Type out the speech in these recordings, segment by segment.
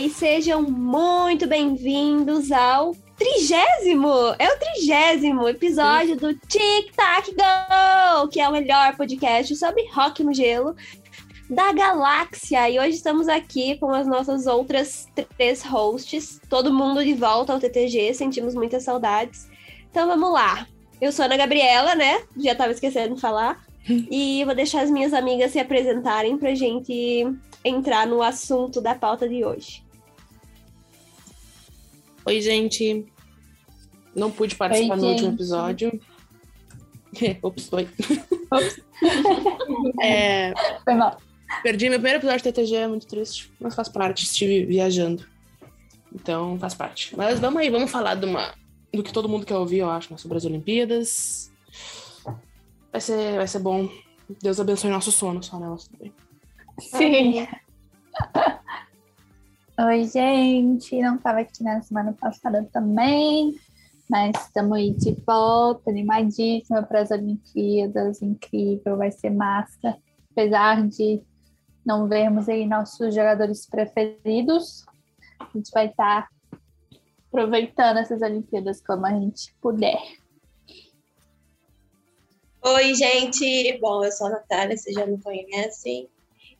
E sejam muito bem-vindos ao trigésimo, é o trigésimo episódio do Tic Tac Go, que é o melhor podcast sobre rock no gelo da galáxia. E hoje estamos aqui com as nossas outras três hosts, todo mundo de volta ao TTG, sentimos muitas saudades. Então vamos lá. Eu sou a Ana Gabriela, né? Já estava esquecendo de falar. E vou deixar as minhas amigas se apresentarem pra gente entrar no assunto da pauta de hoje. Oi, gente. Não pude participar Oi, no último episódio. Ops, foi. Ops. é... Foi mal. Perdi meu primeiro episódio de TTG, é muito triste. Mas faz parte, estive viajando. Então faz parte. Mas vamos aí, vamos falar de uma, do que todo mundo quer ouvir, eu acho, né? sobre as Olimpíadas. Vai ser, vai ser bom. Deus abençoe nosso sono só nelas também. Sim. Oi, gente. Não estava aqui na semana passada também, mas estamos aí de volta, animadíssima para as Olimpíadas. Incrível, vai ser massa. Apesar de não vermos aí nossos jogadores preferidos, a gente vai estar tá aproveitando essas Olimpíadas como a gente puder. Oi, gente! Bom, eu sou a Natália, vocês já me conhecem.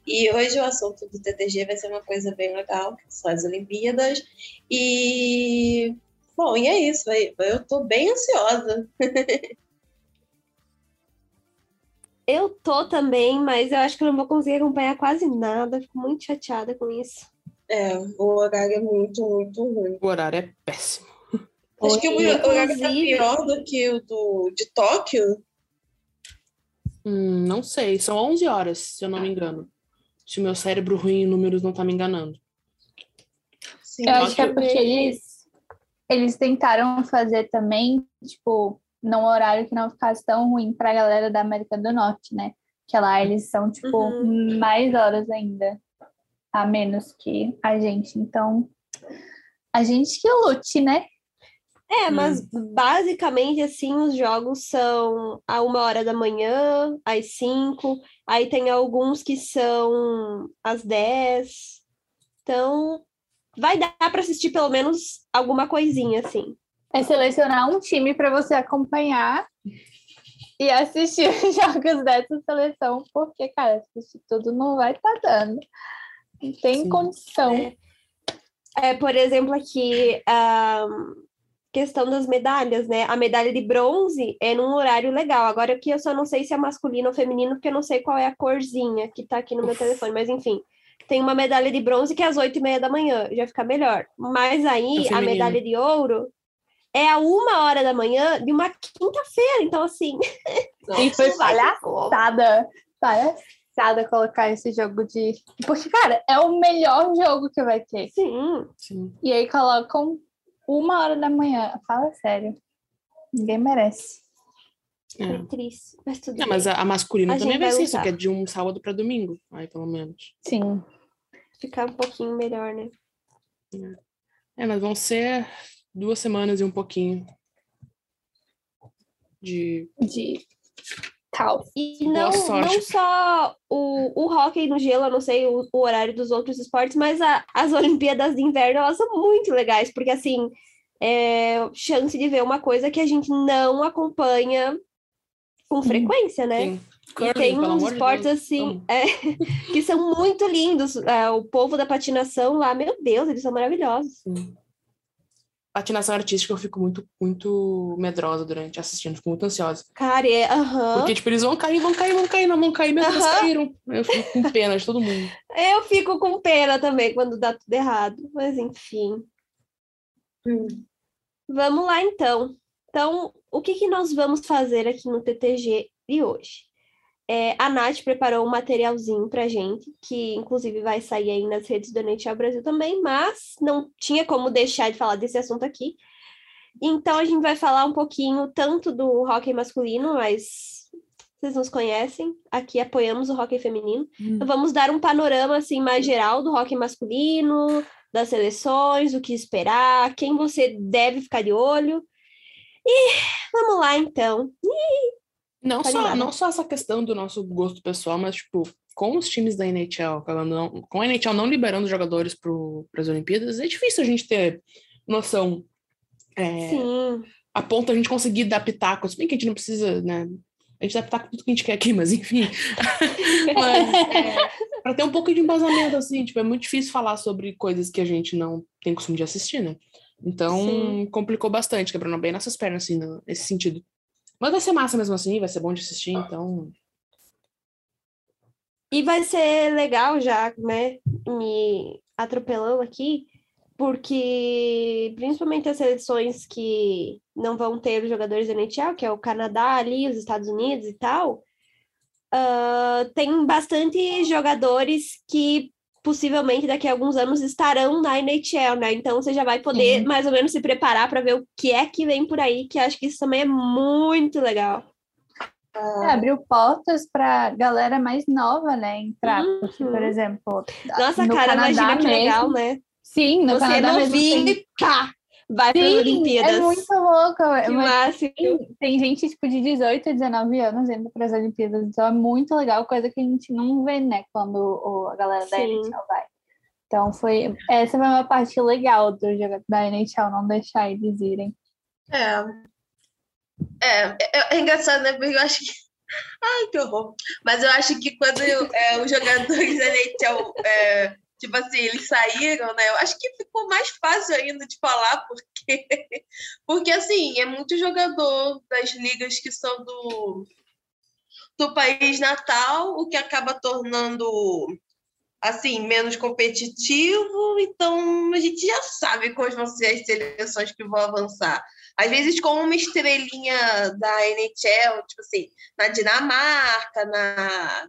E hoje o assunto do TTG vai ser uma coisa bem legal, que são as Olimpíadas. E, bom, e é isso. Eu tô bem ansiosa. eu tô também, mas eu acho que eu não vou conseguir acompanhar quase nada. Fico muito chateada com isso. É, o horário é muito, muito ruim. O horário é péssimo. Acho Oi, que o horário tá pior do que o do, de Tóquio. Hum, não sei, são 11 horas, se eu não me engano se o meu cérebro ruim em números não tá me enganando. Sim, eu acho que é porque eles, eles tentaram fazer também, tipo, num horário que não ficasse tão ruim pra galera da América do Norte, né? Que lá eles são, tipo, uhum. mais horas ainda, a menos que a gente. Então, a gente que lute, né? É, mas hum. basicamente assim os jogos são a uma hora da manhã, às cinco, aí tem alguns que são às dez. Então, vai dar para assistir pelo menos alguma coisinha assim. É selecionar um time para você acompanhar e assistir os jogos dessa seleção, porque, cara, assistir tudo não vai estar tá dando. Não tem Sim. condição. É. é. por exemplo, aqui. Um questão das medalhas, né? A medalha de bronze é num horário legal. Agora aqui eu só não sei se é masculino ou feminino, porque eu não sei qual é a corzinha que tá aqui no meu telefone, mas enfim. Tem uma medalha de bronze que é às oito e meia da manhã, já fica melhor. Mas aí é a medalha de ouro é a uma hora da manhã de uma quinta-feira, então assim. e foi palhaçada. Palhaçada colocar esse jogo de. Porque, cara, é o melhor jogo que vai ter. Sim. Sim. E aí colocam uma hora da manhã. Fala sério. Ninguém merece. É. é triste, mas tudo Não, mas a, a masculina a também vai ser isso, que é de um sábado para domingo, aí pelo menos. Sim. Ficar um pouquinho melhor, né? É. é, mas vão ser duas semanas e um pouquinho de. De caos. E não, não só o, o hockey no gelo, eu não sei o, o horário dos outros esportes, mas a, as Olimpíadas de Inverno, elas são muito legais, porque assim, é chance de ver uma coisa que a gente não acompanha com frequência, né? Sim. E tem uns esportes de assim é, que são muito lindos. É, o povo da patinação lá, meu Deus, eles são maravilhosos. Sim patinação artística eu fico muito, muito medrosa durante assistindo, fico muito ansiosa. Cara, é, aham. Porque, tipo, eles vão cair, vão cair, vão cair, não vão cair, mesmo, eles caíram. Eu fico com pena de todo mundo. Eu fico com pena também quando dá tudo errado, mas enfim. Hum. Vamos lá, então. Então, o que, que nós vamos fazer aqui no TTG de hoje? É, a Nath preparou um materialzinho pra gente, que inclusive vai sair aí nas redes do NHL Brasil também, mas não tinha como deixar de falar desse assunto aqui. Então a gente vai falar um pouquinho tanto do hockey masculino, mas vocês nos conhecem, aqui apoiamos o hockey feminino. Hum. Então vamos dar um panorama assim mais geral do hockey masculino, das seleções, o que esperar, quem você deve ficar de olho. E vamos lá então. Não só, não só essa questão do nosso gosto pessoal, mas, tipo, com os times da NHL, com a NHL não liberando jogadores para as Olimpíadas, é difícil a gente ter noção. É, Sim. A ponto a gente conseguir dar pitaco, se bem que a gente não precisa, né? A gente dá pitaco tudo que a gente quer aqui, mas enfim. mas, é, para ter um pouco de embasamento, assim, tipo, é muito difícil falar sobre coisas que a gente não tem costume de assistir, né? Então, Sim. complicou bastante, quebrando bem nossas pernas, assim, nesse sentido. Mas vai ser massa mesmo assim, vai ser bom de assistir, então. E vai ser legal já, né? Me atropelando aqui, porque principalmente as seleções que não vão ter os jogadores da NHL, que é o Canadá ali, os Estados Unidos e tal, uh, tem bastante jogadores que possivelmente daqui a alguns anos estarão na NHL, né? Então você já vai poder mais ou menos se preparar para ver o que é que vem por aí, que acho que isso também é muito legal. É, abriu portas para galera mais nova, né? Entrar, uhum. porque, por exemplo. Nossa, cara, Canadá imagina que mesmo, legal, né? Sim, no Você Canadá é novinho mesmo, tem... pá, vai para as Olimpíadas. É muito louco. Que máximo. Tem, tem, gente tipo de 18 a 19 anos indo para as Olimpíadas, então é muito legal, coisa que a gente não vê, né, quando o, a galera da Sim. NHL vai. Então foi. Essa foi uma parte legal do jogo da NHL, não deixar eles irem. É. É, é, é engraçado, né? Porque eu acho que. Ai, que horror. Mas eu acho que quando é, os jogadores da NHL é, tipo assim, eles saíram, né? Eu acho que ficou mais fácil ainda de falar, porque, porque assim, é muito jogador das ligas que são do, do país natal, o que acaba tornando assim, menos competitivo, então a gente já sabe quais vão ser as seleções que vão avançar. Às vezes com uma estrelinha da NHL, tipo assim, na Dinamarca, na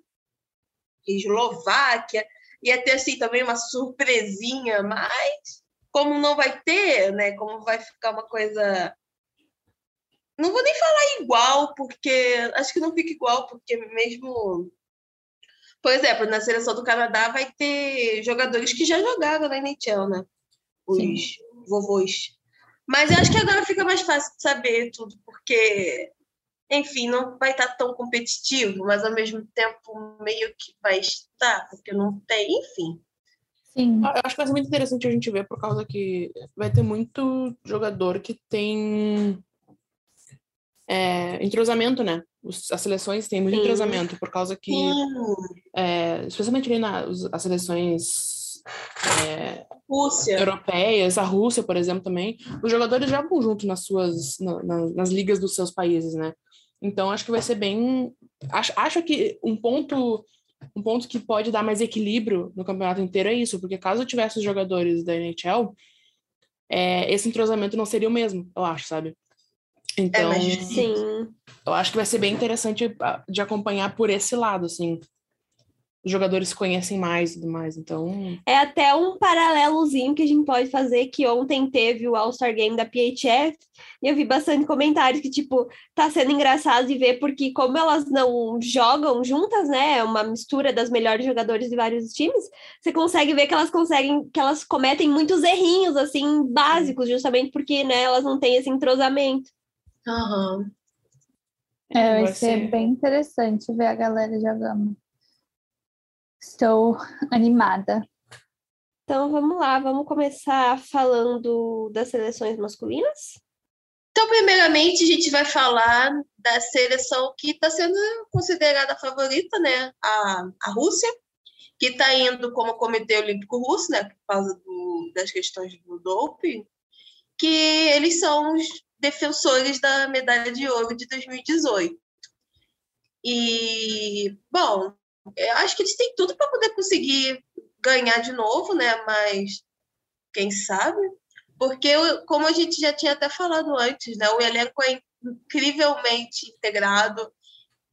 Eslováquia, ia ter assim também uma surpresinha, mas como não vai ter, né? Como vai ficar uma coisa não vou nem falar igual, porque acho que não fica igual, porque mesmo por exemplo, na seleção do Canadá vai ter jogadores que já jogaram na NHL, né? Os Sim. vovôs. Mas eu acho que agora fica mais fácil de saber tudo, porque enfim, não vai estar tão competitivo, mas ao mesmo tempo meio que vai estar, porque não tem, enfim. Sim. Eu acho que vai ser muito interessante a gente ver, por causa que vai ter muito jogador que tem é, entrosamento, né? Os, as seleções têm muito Sim. entrosamento, por causa que, é, especialmente ali nas as seleções é, Rússia. europeias, a Rússia, por exemplo, também, os jogadores jogam junto nas suas, na, na, nas ligas dos seus países, né? Então, acho que vai ser bem. Acho, acho que um ponto, um ponto que pode dar mais equilíbrio no campeonato inteiro é isso, porque caso tivesse os jogadores da NHL, é, esse entrosamento não seria o mesmo, eu acho, sabe? Então, é, sim. eu acho que vai ser bem interessante de acompanhar por esse lado, assim os jogadores se conhecem mais e tudo mais, então... É até um paralelozinho que a gente pode fazer, que ontem teve o All-Star Game da PHF, e eu vi bastante comentários que, tipo, tá sendo engraçado de ver, porque como elas não jogam juntas, né, é uma mistura das melhores jogadores de vários times, você consegue ver que elas conseguem, que elas cometem muitos errinhos, assim, básicos, justamente porque, né, elas não têm esse entrosamento. Aham. Uhum. É, vai ser bem interessante ver a galera jogando. Estou animada. Então vamos lá, vamos começar falando das seleções masculinas? Então, primeiramente, a gente vai falar da seleção que está sendo considerada a favorita, né? A, a Rússia, que está indo como Comitê Olímpico Russo, né? Por causa do, das questões do doping, que eles são os defensores da medalha de ouro de 2018. E, bom, eu acho que eles têm tudo para poder conseguir ganhar de novo, né? Mas quem sabe? Porque, como a gente já tinha até falado antes, né? O elenco é incrivelmente integrado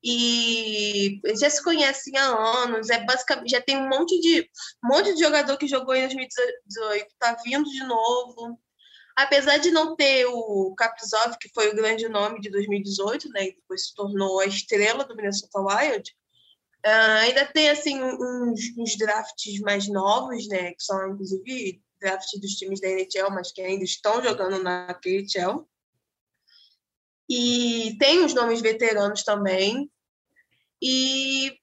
e já se conhecem há anos. É basicamente já tem um monte de um monte de jogador que jogou em 2018 está vindo de novo. Apesar de não ter o Kaprizov, que foi o grande nome de 2018, né? E depois se tornou a estrela do Minnesota Wild Uh, ainda tem assim uns, uns, drafts mais novos, né? Que são inclusive drafts dos times da NHL, mas que ainda estão jogando na KHL. E tem os nomes veteranos também. E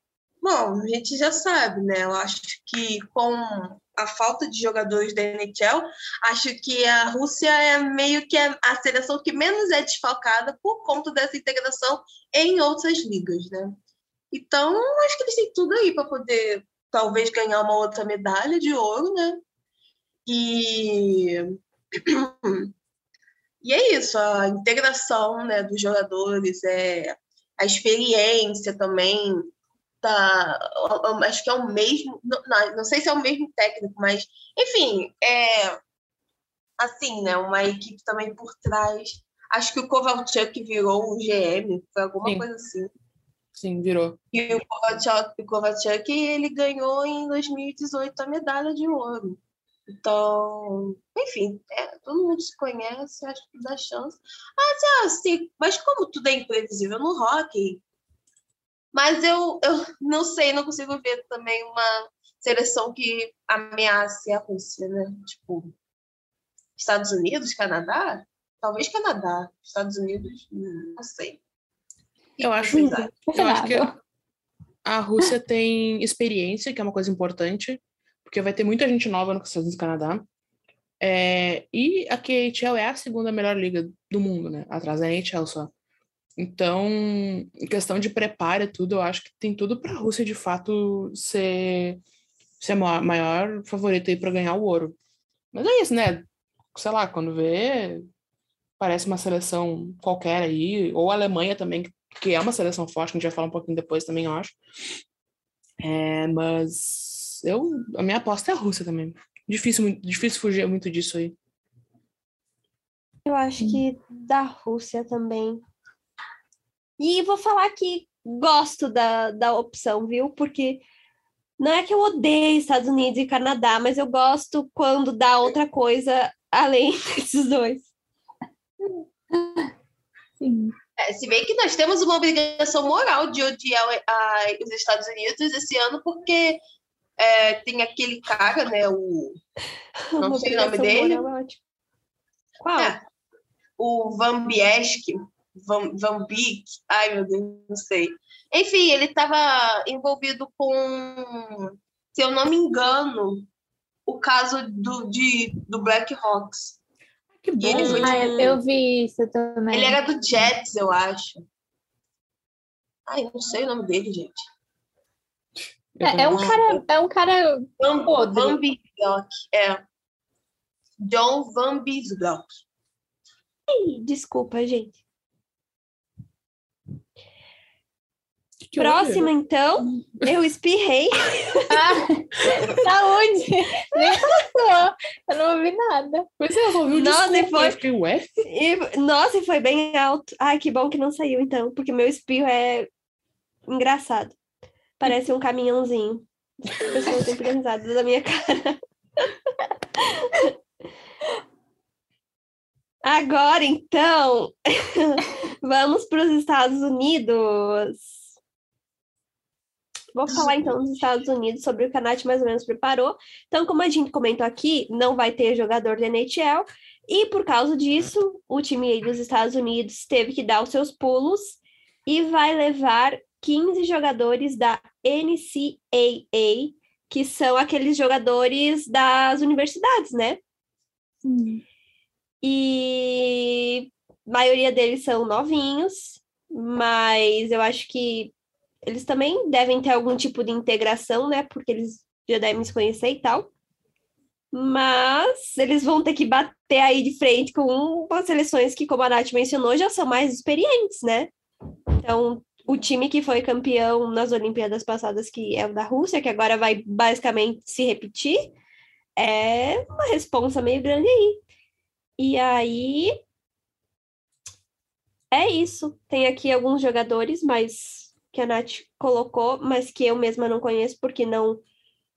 Bom, a gente já sabe, né? Eu acho que com a falta de jogadores da NHL, acho que a Rússia é meio que a seleção que menos é desfalcada por conta dessa integração em outras ligas, né? Então, acho que eles têm tudo aí para poder talvez ganhar uma outra medalha de ouro, né? E e é isso, a integração, né, dos jogadores, é a experiência também tá, acho que é o mesmo, não, não sei se é o mesmo técnico, mas enfim, é assim, né, uma equipe também por trás. Acho que o Kovalchuk virou o GM, foi alguma Sim. coisa assim. Sim, virou. E o Kovalchuk, o ele ganhou em 2018 a medalha de ouro. Então, enfim, é, todo mundo se conhece, acho que dá chance. Mas, é assim, mas como tudo é imprevisível no rock, mas eu, eu não sei, não consigo ver também uma seleção que ameace a Rússia, né? Tipo, Estados Unidos, Canadá? Talvez Canadá. Estados Unidos, não sei. Eu acho, eu acho que a Rússia tem experiência, que é uma coisa importante, porque vai ter muita gente nova no Estados Unidos e Canadá. É, e a KHL é a segunda melhor liga do mundo, né? Atrás da NHL só. Então, em questão de preparo e tudo, eu acho que tem tudo para a Rússia de fato ser, ser a maior favorita aí para ganhar o ouro. Mas é isso, né? Sei lá, quando vê, parece uma seleção qualquer aí, ou a Alemanha também, que é uma seleção forte, que a gente vai falar um pouquinho depois também, eu acho. É, mas eu, a minha aposta é a Rússia também. Difícil, difícil fugir muito disso aí. Eu acho que da Rússia também. E vou falar que gosto da, da opção, viu? Porque não é que eu odeio Estados Unidos e Canadá, mas eu gosto quando dá outra coisa além desses dois. Sim. É, se bem que nós temos uma obrigação moral de odiar a, os Estados Unidos esse ano, porque é, tem aquele cara, né? O. Não sei o nome dele. Qual? É, o Van Biesk, Van, Van ai meu Deus, não sei. Enfim, ele estava envolvido com, se eu não me engano, o caso do, de, do Black Hawks. Que bom. Ele foi, ah, tipo, eu vi isso também. Ele era do Jets, eu acho. Ai, não sei o nome dele, gente. É, é um cara. É um cara. Van, Van Bisbrock, é. John Van Bisbrock. Desculpa, gente. Que Próxima, então, eu espirrei. ah, saúde! Nem passou, eu não ouvi nada. Pois é, eu ouvi o nossa, e foi... ué? E, nossa, e foi bem alto. Ai, que bom que não saiu, então, porque meu espirro é engraçado. Parece um caminhãozinho. As pessoas sempre da minha cara. Agora, então, vamos para os Estados Unidos. Vou falar então dos Estados Unidos sobre o que a Nath mais ou menos preparou. Então, como a gente comentou aqui, não vai ter jogador da NHL, e por causa disso, o time dos Estados Unidos teve que dar os seus pulos e vai levar 15 jogadores da NCAA, que são aqueles jogadores das universidades, né? Sim. E a maioria deles são novinhos, mas eu acho que eles também devem ter algum tipo de integração, né? Porque eles já devem se conhecer e tal. Mas eles vão ter que bater aí de frente com umas seleções que, como a Nath mencionou, já são mais experientes, né? Então, o time que foi campeão nas Olimpíadas passadas, que é o da Rússia, que agora vai basicamente se repetir, é uma responsa meio grande aí. E aí. É isso. Tem aqui alguns jogadores, mas que a Nath colocou, mas que eu mesma não conheço porque não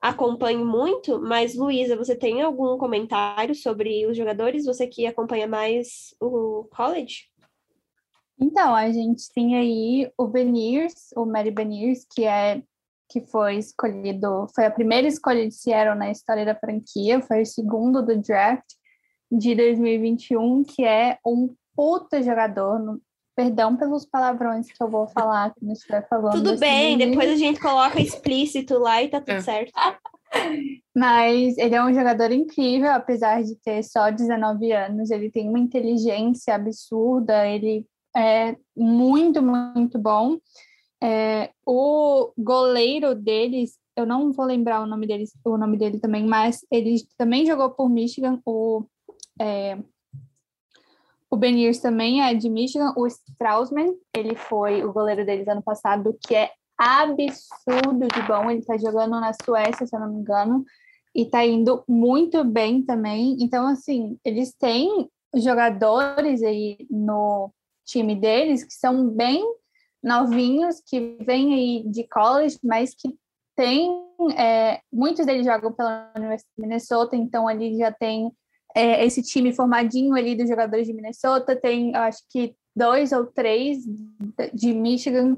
acompanho muito. Mas, Luísa, você tem algum comentário sobre os jogadores? Você que acompanha mais o college? Então, a gente tem aí o Beniers, o Mary Beniers, que é que foi escolhido, foi a primeira escolha de Seattle na história da franquia, foi o segundo do draft de 2021, que é um puta jogador, Perdão pelos palavrões que eu vou falar que não estiver falando. Tudo bem, menino. depois a gente coloca explícito lá e tá tudo é. certo. Mas ele é um jogador incrível, apesar de ter só 19 anos. Ele tem uma inteligência absurda, ele é muito, muito bom. É, o goleiro deles, eu não vou lembrar o nome deles, o nome dele também, mas ele também jogou por Michigan. O, é, o Beniers também é de Michigan. O Straussman, ele foi o goleiro deles ano passado, que é absurdo de bom. Ele está jogando na Suécia, se eu não me engano, e está indo muito bem também. Então, assim, eles têm jogadores aí no time deles que são bem novinhos, que vêm aí de college, mas que tem é, muitos deles jogam pela Universidade de Minnesota, então ali já tem é, esse time formadinho ali dos jogadores de Minnesota, tem acho que dois ou três de Michigan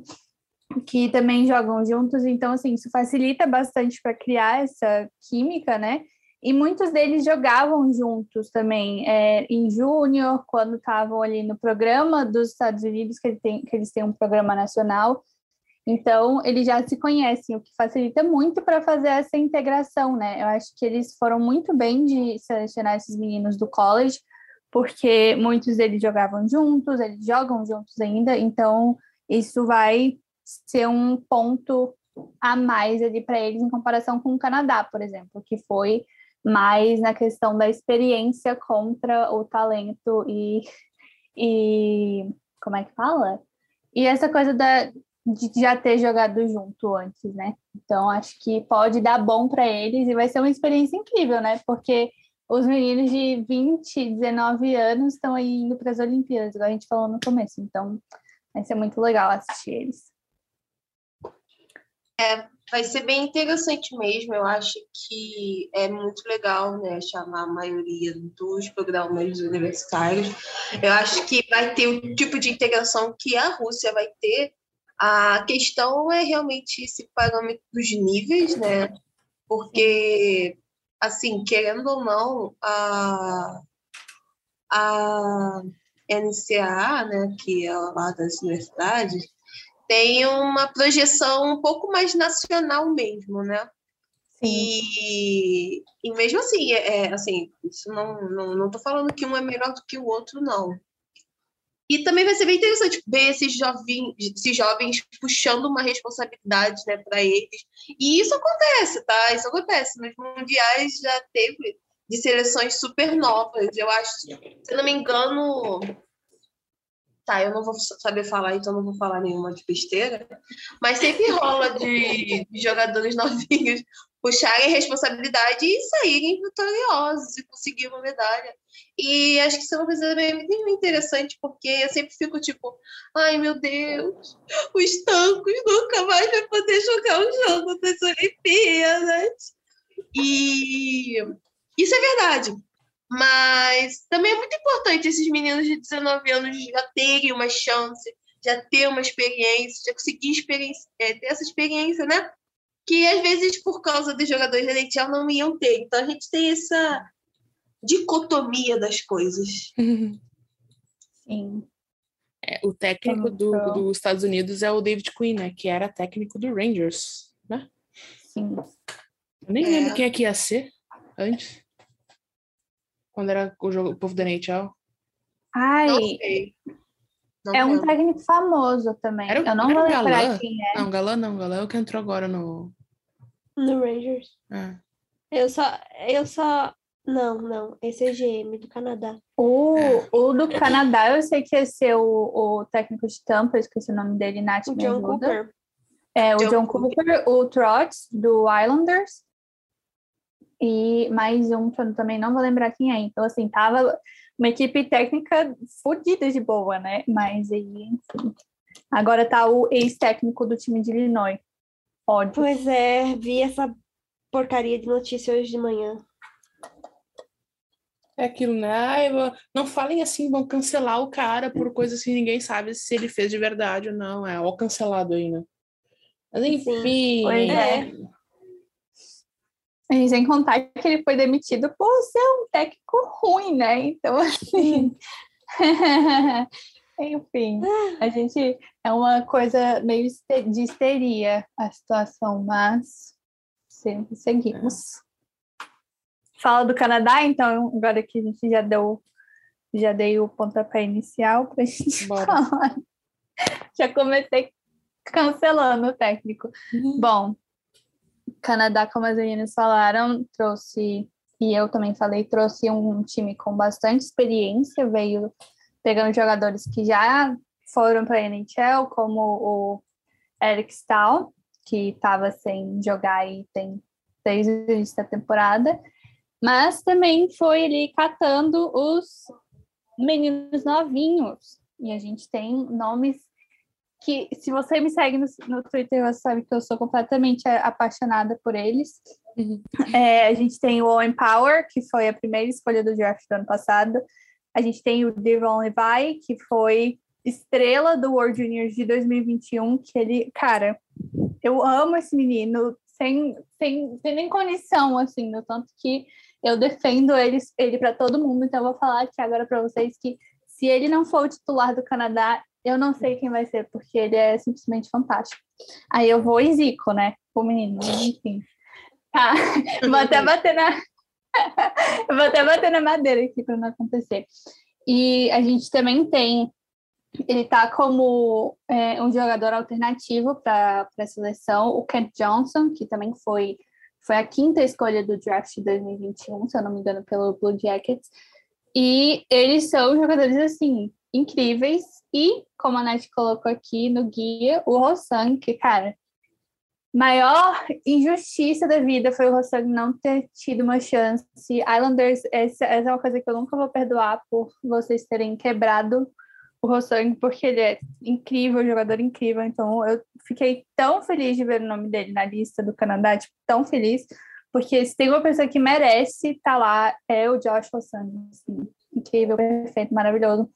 que também jogam juntos, então assim, isso facilita bastante para criar essa química, né? E muitos deles jogavam juntos também, é, em júnior, quando estavam ali no programa dos Estados Unidos, que, ele tem, que eles têm um programa nacional. Então, eles já se conhecem, o que facilita muito para fazer essa integração, né? Eu acho que eles foram muito bem de selecionar esses meninos do college, porque muitos deles jogavam juntos, eles jogam juntos ainda, então isso vai ser um ponto a mais ali para eles em comparação com o Canadá, por exemplo, que foi mais na questão da experiência contra o talento e, e como é que fala? E essa coisa da, de já ter jogado junto antes, né? Então acho que pode dar bom para eles e vai ser uma experiência incrível, né? Porque os meninos de 20, 19 anos estão aí indo para as Olimpíadas, igual a gente falou no começo. Então vai ser muito legal assistir eles. É, vai ser bem interessante mesmo. Eu acho que é muito legal, né, chamar a maioria dos programas universitários. Eu acho que vai ter o tipo de integração que a Rússia vai ter. A questão é realmente esse parâmetro dos níveis, né? Porque, assim, querendo ou não, a, a NCA, né, que é lá das universidades, tem uma projeção um pouco mais nacional mesmo, né? Sim. E, e mesmo assim, é, é, assim, isso não, não, não tô falando que um é melhor do que o outro, não. E também vai ser bem interessante ver esses, jovens, esses jovens puxando uma responsabilidade né, para eles. E isso acontece, tá? Isso acontece. Nos mundiais já teve de seleções super novas. Eu acho, se não me engano, tá, eu não vou saber falar, então não vou falar nenhuma de besteira, mas sempre rola de, de jogadores novinhos puxarem responsabilidade e saírem vitoriosos e conseguir uma medalha. E acho que isso é uma coisa bem interessante, porque eu sempre fico tipo, ai meu Deus, os tancos nunca mais vai poder jogar o jogo das Olimpíadas. E isso é verdade. Mas também é muito importante esses meninos de 19 anos já terem uma chance, já ter uma experiência, já conseguir experiência, é, ter essa experiência, né? Que às vezes, por causa dos jogadores da NHL, não iam ter. Então a gente tem essa dicotomia das coisas. Sim. É, o técnico do, dos Estados Unidos é o David Quinn, né? Que era técnico do Rangers, né? Sim. Eu nem é. lembro quem é que ia ser antes. Quando era o, jogo, o povo da NHL? Ai. Não sei. Não é um técnico famoso também. Era, eu não vou lembrar galã? quem é. Não, Galã não, Galã é o que entrou agora no. No Rangers. É. Eu só. Eu só. Não, não. Esse é GM do Canadá. O, é. o do Canadá, eu sei que ia ser o, o técnico de Tampa, eu esqueci o nome dele, Nath. O John Cooper. É, o John, John Cooper, Cooper, o Trotz, do Islanders e mais um que eu também não vou lembrar quem é. Então, assim, tava uma equipe técnica fodida de boa, né? Mas aí, enfim. Agora tá o ex-técnico do time de Illinois. Ódio. Pois é, vi essa porcaria de notícia hoje de manhã. É aquilo, né? Ai, não falem assim, vão cancelar o cara por coisas que ninguém sabe se ele fez de verdade ou não. É ó cancelado aí, né? Mas enfim. Pois é. E sem contar que ele foi demitido por ser um técnico ruim, né? Então, assim. Enfim, a gente é uma coisa meio de histeria a situação, mas sempre seguimos. Fala do Canadá, então, agora que a gente já deu, já dei o pontapé inicial para a gente Bora. falar. Já comecei cancelando o técnico. Uhum. Bom, Canadá, como as meninas falaram, trouxe, e eu também falei, trouxe um time com bastante experiência, veio pegando jogadores que já foram para a NHL, como o Eric Stahl, que estava sem jogar aí tem desde o início da temporada, mas também foi ali catando os meninos novinhos. E a gente tem nomes que, se você me segue no, no Twitter, você sabe que eu sou completamente apaixonada por eles. Uhum. É, a gente tem o Owen Power, que foi a primeira escolha do draft do ano passado. A gente tem o Devon Levi, que foi estrela do World Juniors de 2021, que ele, cara, eu amo esse menino sem, sem, sem nem condição, assim, no tanto que eu defendo ele, ele para todo mundo. Então, eu vou falar aqui agora para vocês que se ele não for o titular do Canadá, eu não sei quem vai ser, porque ele é simplesmente fantástico. Aí eu vou e Zico, né? O menino, enfim. Tá, vou até bater na. vou até bater na madeira aqui para não acontecer. E a gente também tem. Ele tá como é, um jogador alternativo para a seleção, o Kent Johnson, que também foi, foi a quinta escolha do draft de 2021, se eu não me engano, pelo Blue Jackets. E eles são jogadores assim incríveis. E, como a Nath colocou aqui no guia, o Rossang, que, cara, maior injustiça da vida foi o Rossang não ter tido uma chance. Islanders, essa, essa é uma coisa que eu nunca vou perdoar por vocês terem quebrado o Rossang, porque ele é incrível, jogador incrível. Então, eu fiquei tão feliz de ver o nome dele na lista do Canadá, tipo, tão feliz, porque se tem uma pessoa que merece estar tá lá, é o Josh Rossang. Assim, incrível, perfeito, maravilhoso.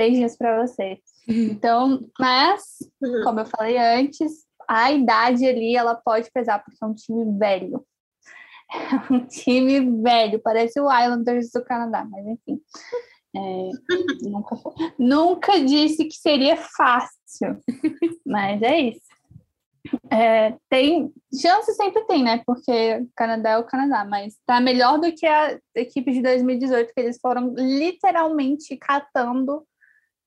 Beijinhos para você. Uhum. Então, mas, uhum. como eu falei antes, a idade ali, ela pode pesar, porque é um time velho. É um time velho, parece o Islanders do Canadá, mas enfim. É, nunca, nunca disse que seria fácil, mas é isso. É, tem chance sempre tem, né? Porque o Canadá é o Canadá, mas tá melhor do que a equipe de 2018, que eles foram literalmente catando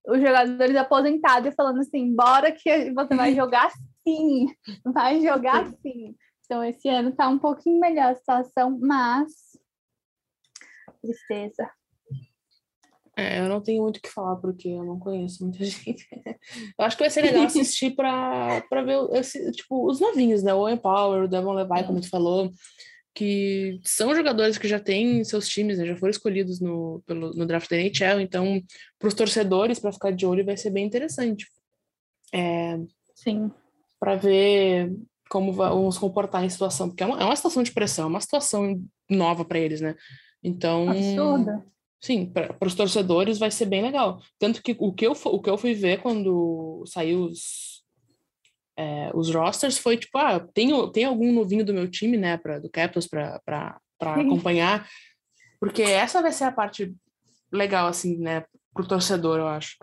os jogadores aposentados e falando assim: bora que você vai jogar sim, vai jogar sim. Então, esse ano tá um pouquinho melhor a situação, mas tristeza. É, eu não tenho muito o que falar porque eu não conheço muita gente. eu acho que vai ser legal assistir para ver esse, tipo, os novinhos, né? O Empower, o Devon Levi, como tu falou que são jogadores que já têm seus times, né, já foram escolhidos no, pelo, no draft da NHL, então para os torcedores, para ficar de olho, vai ser bem interessante. É, Sim. Para ver como vão se comportar em situação, porque é uma, é uma situação de pressão, é uma situação nova para eles, né? Então. Absurda. Sim, para os torcedores vai ser bem legal. Tanto que o que eu, o que eu fui ver quando saiu os, é, os rosters foi tipo, ah, tem, tem algum novinho do meu time, né, pra, do Capitals para acompanhar, porque essa vai ser a parte legal, assim, né, pro torcedor, eu acho.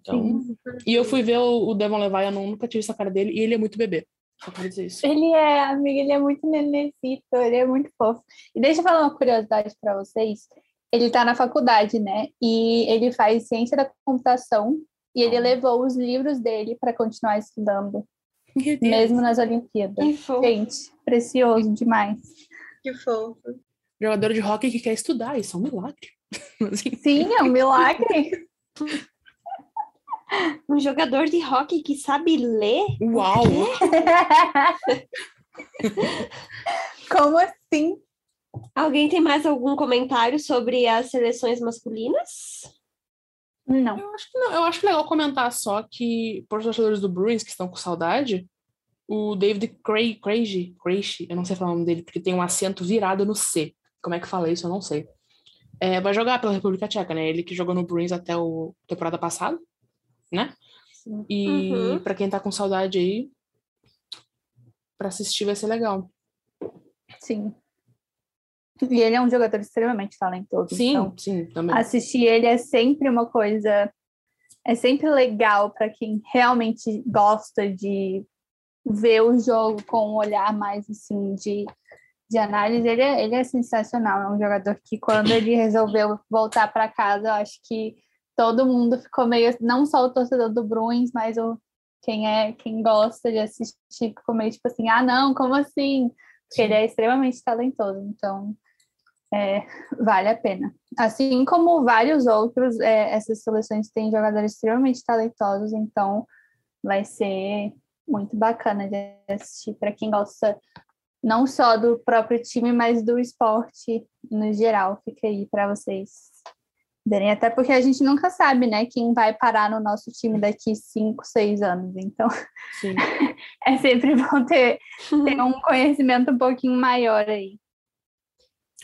Então, e eu fui ver o, o Devon Levi, eu nunca tive essa cara dele, e ele é muito bebê. Só quero dizer isso. Ele é, amiga, ele é muito nenecito, ele é muito fofo. E deixa eu falar uma curiosidade para vocês. Ele está na faculdade, né? E ele faz ciência da computação e ele levou os livros dele para continuar estudando, mesmo nas Olimpíadas. Gente, precioso demais. Que fofo. Jogador de hockey que quer estudar, isso é um milagre. Sim, é um milagre. um jogador de hockey que sabe ler? Uau! Como assim? Alguém tem mais algum comentário sobre as seleções masculinas? Não. Eu acho que não. Eu acho legal comentar só que, por torcedores do Bruins que estão com saudade, o David Cray, Crazy, Crazy, eu não sei falar o nome dele, porque tem um acento virado no C. Como é que fala isso? Eu não sei. É, vai jogar pela República Tcheca, né? Ele que jogou no Bruins até a temporada passada, né? Sim. E uhum. para quem tá com saudade aí, para assistir vai ser legal. Sim. E ele é um jogador extremamente talentoso. Sim, então, sim, também. Assistir ele é sempre uma coisa é sempre legal para quem realmente gosta de ver o jogo com um olhar mais assim de, de análise. Ele é, ele é sensacional, é um jogador que quando ele resolveu voltar para casa, eu acho que todo mundo ficou meio não só o torcedor do Bruins, mas o quem é quem gosta de assistir ficou meio tipo assim, ah não, como assim? Porque ele é extremamente talentoso, então é, vale a pena. Assim como vários outros, é, essas seleções têm jogadores extremamente talentosos, então vai ser muito bacana de assistir para quem gosta não só do próprio time, mas do esporte no geral. Fica aí para vocês verem, até porque a gente nunca sabe, né, quem vai parar no nosso time daqui cinco, seis anos. Então, é sempre bom ter, ter um conhecimento um pouquinho maior aí.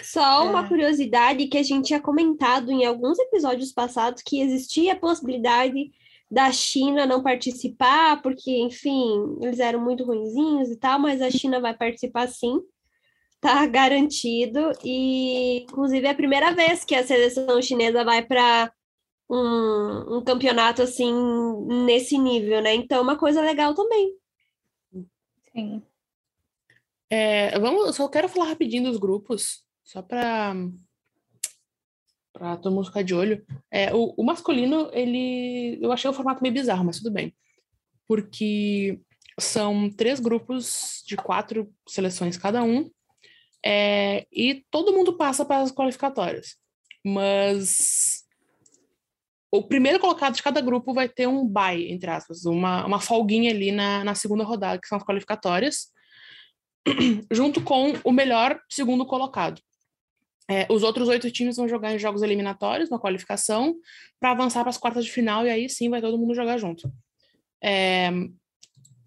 Só uma é. curiosidade que a gente tinha comentado em alguns episódios passados que existia a possibilidade da China não participar, porque, enfim, eles eram muito ruinzinhos e tal, mas a China vai participar sim, tá garantido. E, inclusive, é a primeira vez que a seleção chinesa vai para um, um campeonato assim, nesse nível, né? Então, é uma coisa legal também. Sim. É, vamos, só quero falar rapidinho dos grupos. Só para para todo mundo ficar de olho. É, o, o, masculino, ele. Eu achei o formato meio bizarro, mas tudo bem. Porque são três grupos de quatro seleções cada um. É, e todo mundo passa para as qualificatórias. Mas o primeiro colocado de cada grupo vai ter um bye, entre aspas, uma, uma folguinha ali na, na segunda rodada, que são as qualificatórias, junto com o melhor segundo colocado. É, os outros oito times vão jogar em jogos eliminatórios, na qualificação, para avançar para as quartas de final, e aí sim vai todo mundo jogar junto. É,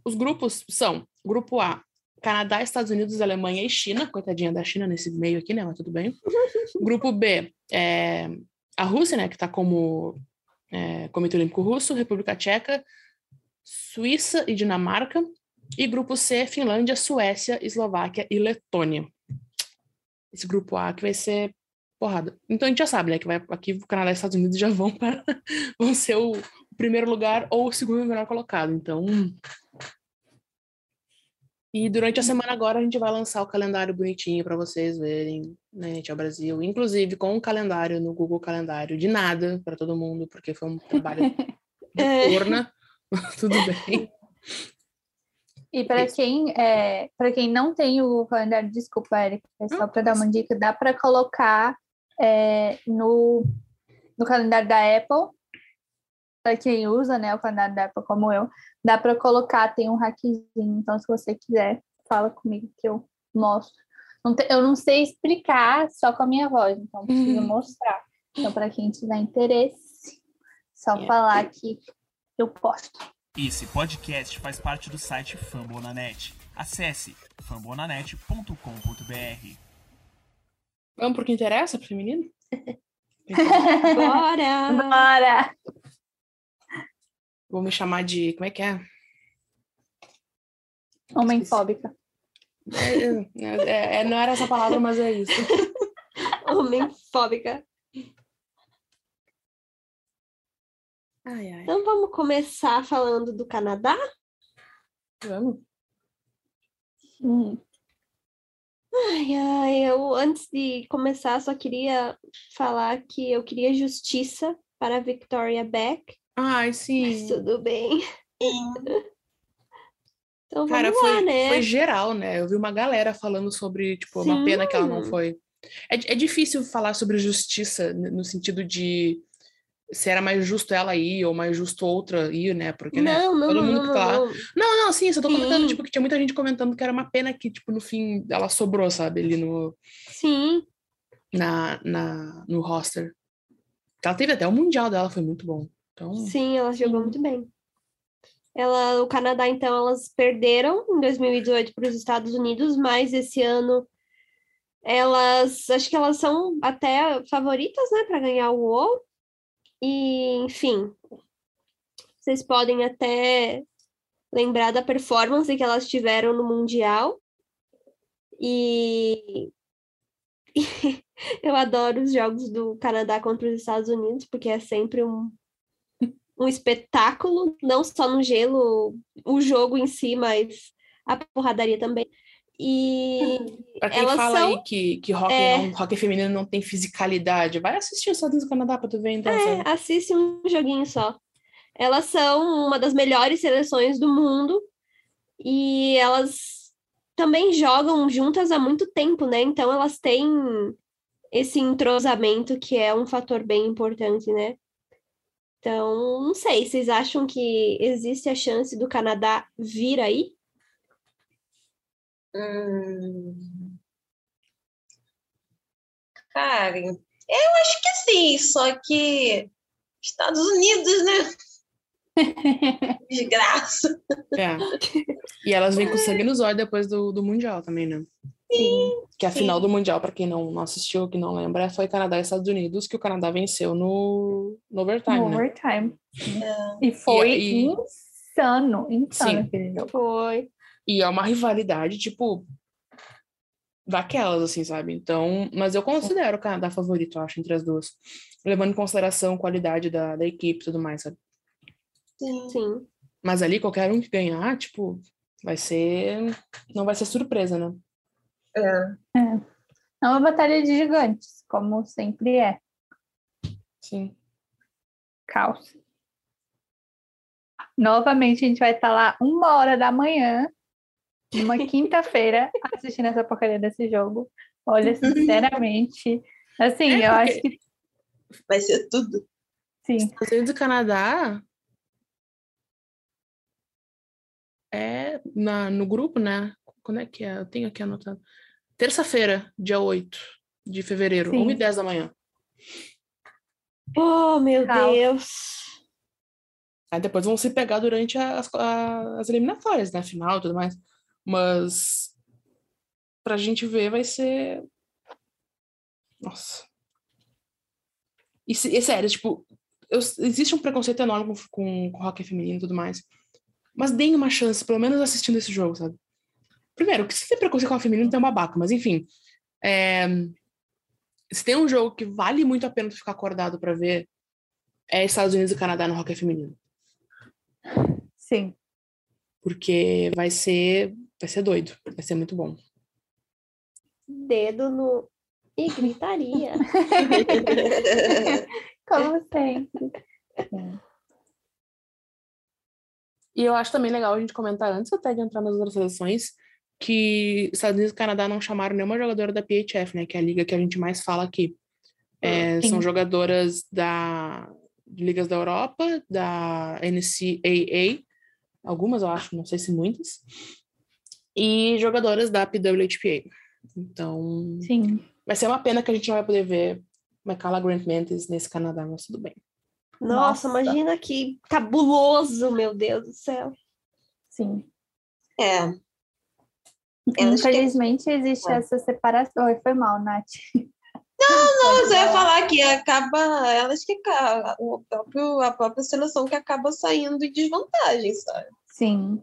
os grupos são: Grupo A, Canadá, Estados Unidos, Alemanha e China. Coitadinha da China nesse meio aqui, né? Mas tudo bem. Grupo B, é, a Rússia, né? Que está como é, Comitê Olímpico Russo, República Tcheca, Suíça e Dinamarca. E grupo C, Finlândia, Suécia, Eslováquia e Letônia esse grupo A, que vai ser porrada. Então a gente já sabe, né, que vai aqui o Canadá e Estados Unidos já vão para vão ser o, primeiro lugar ou o segundo melhor colocado. Então e durante a semana agora a gente vai lançar o calendário bonitinho para vocês verem, né, Tchau Brasil, inclusive com um calendário no Google Calendário de nada para todo mundo, porque foi um trabalho de corna. Tudo bem. E para quem, é, para quem não tem o calendário, desculpa, Erika, é só para dar uma dica, dá para colocar é, no, no calendário da Apple, para quem usa né, o calendário da Apple como eu, dá para colocar, tem um hackzinho, então se você quiser, fala comigo que eu mostro. Não te, eu não sei explicar só com a minha voz, então preciso hum. mostrar. Então, para quem tiver interesse, só yeah. falar que eu posto. Esse podcast faz parte do site Fambonanet. Acesse fambonanet.com.br. Vamos pro que interessa pro feminino? Bora! Bora! Vou me chamar de. Como é que é? Homemfóbica. É, é, é, não era essa palavra, mas é isso. Homemfóbica. Ai, ai. Então vamos começar falando do Canadá? Vamos. Hum. Ai, ai, eu antes de começar só queria falar que eu queria justiça para Victoria Beck. Ai, sim. Mas tudo bem. Então vamos Cara, lá, foi, né? foi geral, né? Eu vi uma galera falando sobre, tipo, sim. uma pena que ela não foi. É, é difícil falar sobre justiça no sentido de se era mais justo ela ir ou mais justo outra ir, né? Porque, né, não, não, todo mundo não, que tá lá. Não, não, não sim, só tô sim. comentando, tipo, que tinha muita gente comentando que era uma pena que, tipo, no fim ela sobrou, sabe, ali no. Sim. Na, na, no roster. Ela teve até o Mundial dela, foi muito bom. Então... Sim, ela jogou muito bem. Ela, o Canadá, então, elas perderam em 2018 para os Estados Unidos, mas esse ano elas, acho que elas são até favoritas, né, para ganhar o WoW. E, enfim, vocês podem até lembrar da performance que elas tiveram no Mundial. E eu adoro os jogos do Canadá contra os Estados Unidos, porque é sempre um, um espetáculo, não só no gelo, o jogo em si, mas a porradaria também. E pra quem fala são... aí que, que hockey, é... não, hockey feminino não tem fisicalidade, vai assistir os Estados Unidos do Canadá pra tu ver então. É, sabe? assiste um joguinho só. Elas são uma das melhores seleções do mundo e elas também jogam juntas há muito tempo, né? Então elas têm esse entrosamento que é um fator bem importante, né? Então, não sei, vocês acham que existe a chance do Canadá vir aí? Hum... Cara, eu acho que sim, só que Estados Unidos, né? Desgraça. É. E elas vêm com sangue nos olhos depois do, do Mundial também, né? Sim. Que a sim. final do Mundial, para quem não, não assistiu, que não lembra, foi Canadá e Estados Unidos, que o Canadá venceu no, no overtime, No né? overtime. É. E foi E- e- insano, insano Sim. aquele jogo. Foi. E é uma rivalidade, tipo, daquelas, assim, sabe? Então, mas eu considero o Canadá favorito, eu acho, entre as duas. Levando em consideração a qualidade da, da equipe e tudo mais, sabe? Sim. Sim. Mas ali, qualquer um que ganhar, tipo, vai ser. Não vai ser surpresa, né? É. É uma batalha de gigantes, como sempre é. Sim. Caos. Novamente a gente vai estar lá uma hora da manhã, numa quinta-feira, assistindo essa porcaria desse jogo. Olha, sinceramente, assim, É, eu acho que Vai ser tudo. sim. Estados Unidos e Canadá é na, no grupo, né? Quando é que é? Eu tenho aqui anotado. Terça-feira, dia 8 de fevereiro, Sim. 1 e 10 da manhã. Oh, meu Caos. Deus. Aí depois vão se pegar durante as, as eliminatórias, né? Final e tudo mais. Mas pra gente ver vai ser. Nossa. E, e sério, tipo, eu- existe um preconceito enorme com, com, com hockey feminino e tudo mais. Mas deem uma chance, pelo menos assistindo esse jogo, sabe? Primeiro, que se tem preconceito com o feminino, tem um babaca, mas enfim. é, se tem um jogo que vale muito a pena tu ficar acordado pra ver, é Estados Unidos e Canadá no hockey feminino. Sim. Porque vai ser, vai ser doido, vai ser muito bom. Dedo no. E gritaria. Como sempre. Sim. E eu acho também legal a gente comentar antes até de entrar nas outras seleções que Estados Unidos e Canadá não chamaram nenhuma jogadora da PHF, né? Que é a liga que a gente mais fala aqui. É, são jogadoras da de ligas da Europa, da NCAA, algumas eu acho, não sei se muitas, e jogadoras da PWHPA. Então, Sim. vai ser uma pena que a gente não vai poder ver Michaela Grant Mendes nesse Canadá, mas tudo bem. Nossa, Nossa. imagina que cabuloso, meu Deus do céu. Sim. É. Infelizmente existe É. essa separação. Oi, foi mal, Nath. Não, eu ia falar que acaba elas que o próprio, a própria seleção que acaba saindo em desvantagem, sabe? Sim,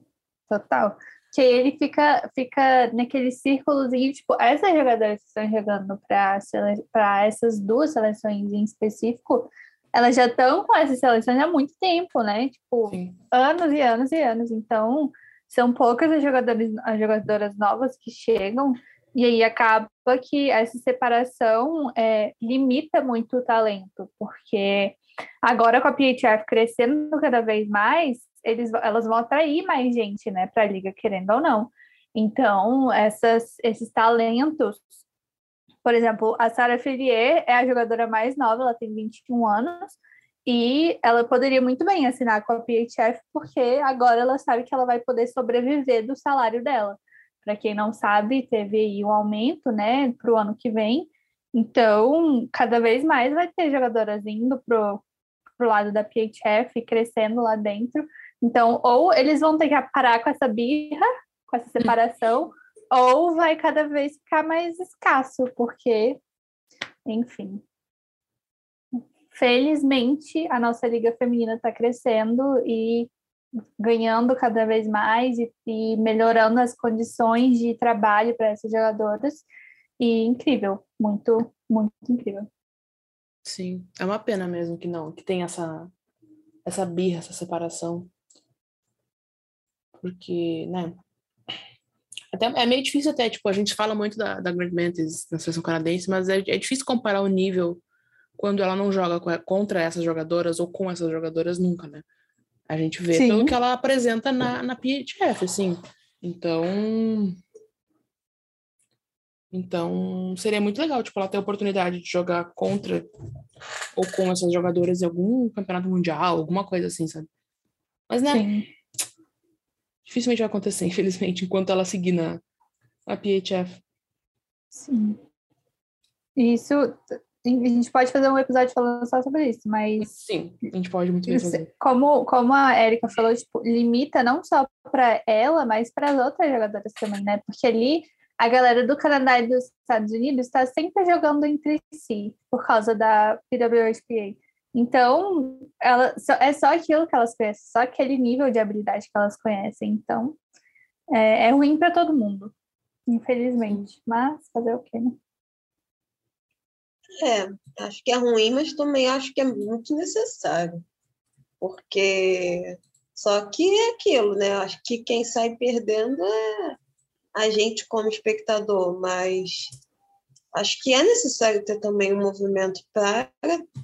total. Que aí ele fica, fica naquele círculozinho, tipo, essas jogadoras que estão jogando para essas duas seleções em específico, elas já estão com essas seleções há muito tempo, né? Tipo, Sim. anos e anos e anos. Então, são poucas as jogadoras, as jogadoras novas que chegam, e aí acaba que essa separação é, limita muito o talento, porque agora com a PHF crescendo cada vez mais, eles, elas vão atrair mais gente né, para a liga, querendo ou não. Então, essas, esses talentos, por exemplo, a Sara Ferrier é a jogadora mais nova, ela tem 21 anos, e ela poderia muito bem assinar com a PHF, porque agora ela sabe que ela vai poder sobreviver do salário dela. Para quem não sabe, teve aí um aumento, né, para o ano que vem. Então, cada vez mais vai ter jogadoras indo pro, pro lado da PHF, crescendo lá dentro. Então, ou eles vão ter que parar com essa birra, com essa separação, ou vai cada vez ficar mais escasso, porque, enfim. Felizmente, a nossa liga feminina está crescendo e ganhando cada vez mais e, e melhorando as condições de trabalho para essas jogadoras. E incrível, muito, muito incrível. Sim, é uma pena mesmo que não, que tem essa essa birra, essa separação. Porque, né? Até, é meio difícil até, tipo, a gente fala muito da, da Grant Mantis na seleção canadense, mas é, é difícil comparar o nível quando ela não joga contra essas jogadoras ou com essas jogadoras nunca, né? A gente vê Sim. pelo que ela apresenta na, na PHF, assim. Então. Então, seria muito legal, tipo, ela ter a oportunidade de jogar contra ou com essas jogadoras em algum campeonato mundial, alguma coisa assim, sabe? Mas, né? Sim. Dificilmente vai acontecer, infelizmente, enquanto ela seguir na, na PHF. Sim. Isso a gente pode fazer um episódio falando só sobre isso, mas. Sim, a gente pode muito bem fazer. Como, como a Erika falou, tipo, limita não só para ela, mas para as outras jogadoras também, né? Porque ali a galera do Canadá e dos Estados Unidos está sempre jogando entre si, por causa da PWHPA. Então, ela, é só aquilo que elas conhecem, só aquele nível de habilidade que elas conhecem. Então, é, é ruim para todo mundo, infelizmente. Mas fazer o quê, né? É, acho que é ruim, mas também acho que é muito necessário. Porque só que é aquilo, né? Acho que quem sai perdendo é a gente como espectador, mas acho que é necessário ter também um movimento para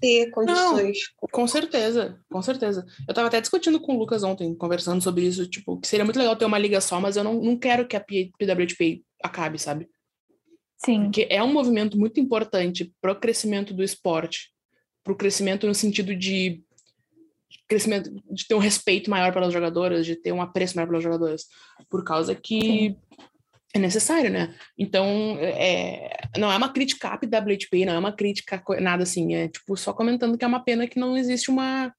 ter condições. Não, com certeza, com certeza. Eu estava até discutindo com o Lucas ontem, conversando sobre isso, tipo, que seria muito legal ter uma liga só, mas eu não, não quero que a PWHP acabe, sabe? Sim. Porque é um movimento muito importante para o crescimento do esporte, para o crescimento no sentido de crescimento, de ter um respeito maior pelas jogadoras, de ter um apreço maior pelas jogadoras, por causa que Sim. É necessário, né? Então, é, não é uma crítica à PWHP, não é uma crítica nada assim, é tipo só comentando que é uma pena que não existe uma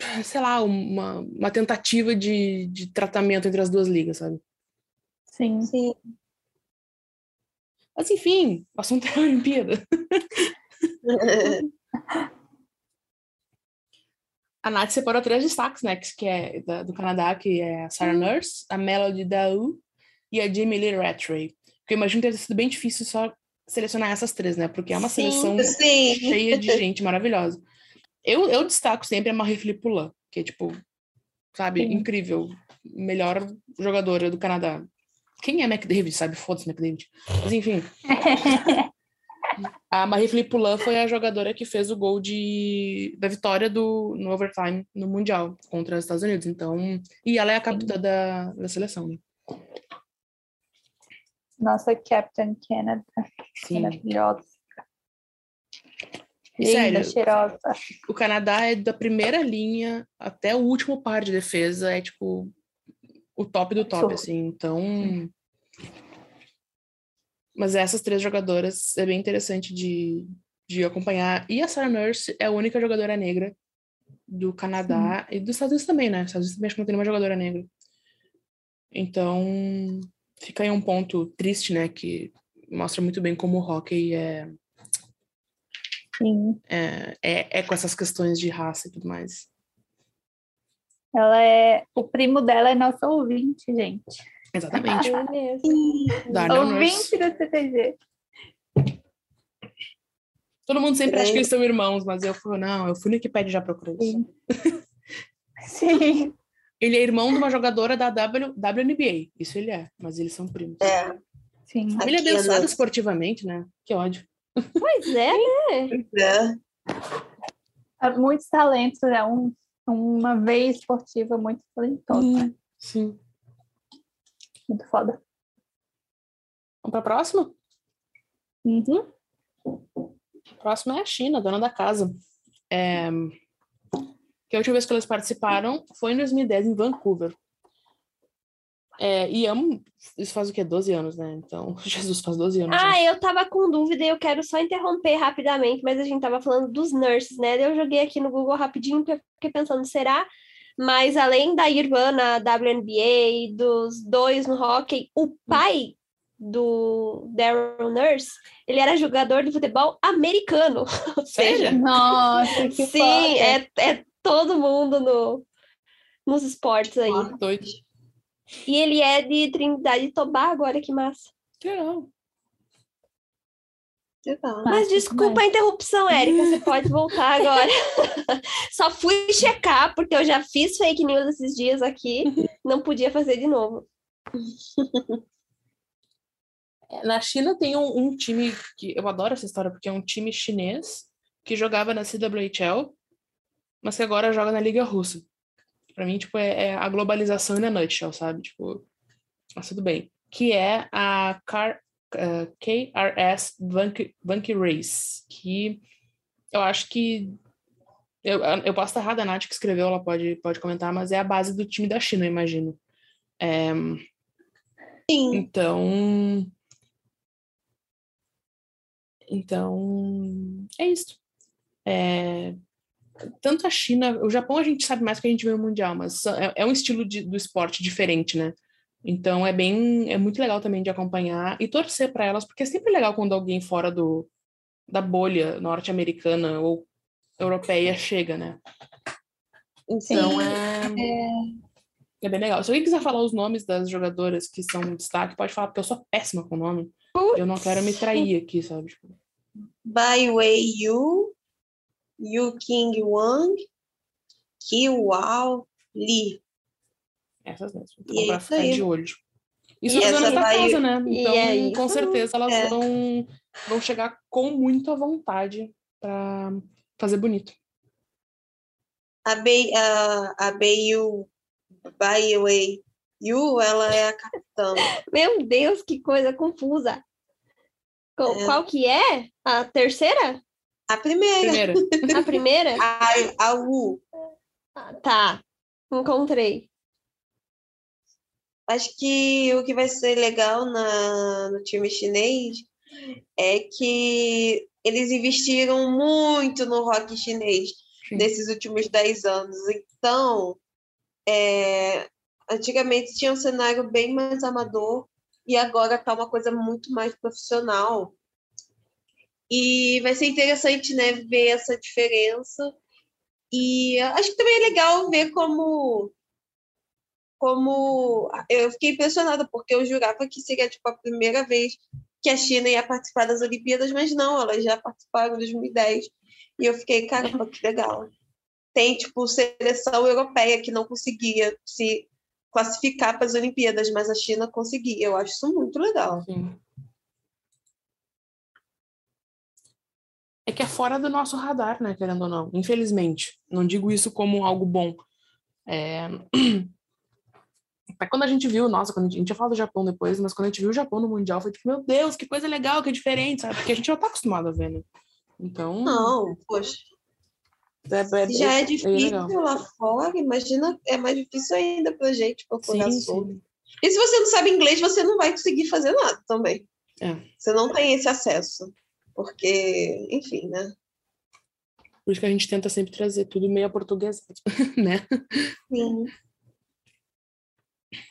sei lá, uma, uma tentativa de, de tratamento entre as duas ligas, sabe? Sim. Sim. Mas enfim, o assunto é a Olimpíada. a Nath separou três destaques, né? Que é da, do Canadá, que é a Sarah. Nurse, a Melody Daou e a Jamie Lee Rattray. Porque eu imagino que ter sido bem difícil só selecionar essas três, né? Porque é uma sim, seleção sim. cheia de gente maravilhosa. Eu, eu destaco sempre a Marie Philippe Poulin, que é, tipo, sabe, sim. incrível. Melhor jogadora do Canadá. Quem é McDavid, sabe? Foda-se McDavid. Mas enfim. a Marie-Philippe Poulin foi a jogadora que fez o gol de, da vitória do, no overtime no Mundial contra os Estados Unidos. Então, e ela é a capitã da, da seleção. Né? Nossa Captain Canada. Sim. Maravilhosa. Linda, Sério, cheirosa. O Canadá é da primeira linha até o último par de defesa, é tipo o top do top, assim. Então. Mas essas três jogadoras é bem interessante de, de acompanhar. E a Sarah Nurse é a única jogadora negra do Canadá Sim. e dos Estados Unidos também, né? Os Estados Unidos também acho que não tem nenhuma jogadora negra. Então, fica aí um ponto triste, né? Que mostra muito bem como o hockey é. Sim. É, é, é com essas questões de raça e tudo mais. Ela é. O primo dela é nosso ouvinte, gente. Exatamente. É ouvinte do CTG. Todo mundo sempre é. acha que eles são irmãos, mas eu falo, não, eu fui no Wikipedia já procurei isso. Sim. Ele é irmão de uma jogadora da w, WNBA. Isso ele é, mas eles são primos. É. Sim. Ele é abençoado esportivamente, né? Que ódio. Pois é, né? É. Muitos talentos, é um uma veia esportiva muito talentosa. Sim. Sim. Muito foda. Vamos para a próxima? Uhum. A próxima é a China, dona da casa. É... Que a última vez que eles participaram foi em 2010, em Vancouver. É, e amo. Isso faz o quê? 12 anos, né? Então, Jesus faz 12 anos. Ah, eu tava com dúvida e eu quero só interromper rapidamente, mas a gente tava falando dos nurses, né? Eu joguei aqui no Google rapidinho, porque fiquei pensando, será? Mas além da irmã na WNBA, dos dois no hockey, o pai do Daryl Nurse, ele era jogador de futebol americano. Ou seja, Nossa, que sim, é, é todo mundo no, nos esportes aí. Ah, doido. E ele é de Trindade e Tobago, olha que massa. Que legal. Mas desculpa a interrupção, Érica, você pode voltar agora. Só fui checar, porque eu já fiz fake news esses dias aqui, não podia fazer de novo. Na China tem um, um, time que eu adoro essa história, porque é um time chinês que jogava na CWHL, mas que agora joga na Liga Russa. Pra mim, tipo, é, é a globalização na nutshell, sabe? Tipo, mas tudo bem. Que é a Car, uh, KRS Bunky Race, que eu acho que eu, eu posso estar errada, a Nath que escreveu, ela pode, pode comentar, mas é a base do time da China, eu imagino. É, Sim. Então. Então, é isso. É, tanto a China, o Japão a gente sabe mais que a gente vê no Mundial, mas é, é um estilo de, do esporte diferente, né? Então é bem, é muito legal também de acompanhar e torcer para elas, porque é sempre legal quando alguém fora do, da bolha norte-americana ou europeia chega, né? Então é, é, é bem legal. Se alguém quiser falar os nomes das jogadoras que são destaque, pode falar, porque eu sou péssima com o nome. Eu não quero me trair aqui, sabe? Bai Wei Yu, Yu King Wang, Ki Wao Li. Essas mesmo. Então, pra ficar aí. de olho. Isso é donas da casa, né? Então, é com certeza, elas é. vão, vão chegar com muita vontade para fazer bonito. A Bei, a, a Beiyu, Baiwei Yu, ela é a capitã. Meu Deus, que coisa confusa. Qual, é. qual que é? A terceira? A primeira. primeira. A primeira? A, a U. Ah, tá, encontrei. Acho que o que vai ser legal na, no time chinês é que eles investiram muito no rock chinês Sim. nesses últimos 10 anos. Então, é, antigamente tinha um cenário bem mais amador e agora está uma coisa muito mais profissional. E vai ser interessante né, ver essa diferença. E acho que também é legal ver como como eu fiquei impressionada porque eu jurava que seria tipo a primeira vez que a China ia participar das Olimpíadas, mas não, elas já participaram em 2010 e eu fiquei caramba que legal. Tem tipo seleção europeia que não conseguia se classificar para as Olimpíadas, mas a China conseguia. Eu acho isso muito legal. Sim. É que é fora do nosso radar, né, querendo ou não. Infelizmente. Não digo isso como algo bom. É... Até quando a gente viu, nossa, quando a gente, ia falar do Japão depois, mas quando a gente viu o Japão no Mundial, foi tipo, meu Deus, que coisa legal, que é diferente, sabe? Porque a gente já tá acostumado a ver, né? Então. Não, poxa. É, é, já é, é difícil lá fora, imagina, é mais difícil ainda pra gente procurar sim, sobre. Sim. E se você não sabe inglês, você não vai conseguir fazer nada também. É. Você não tem esse acesso. Porque, enfim, né? Por isso que a gente tenta sempre trazer tudo meio português, né? Sim.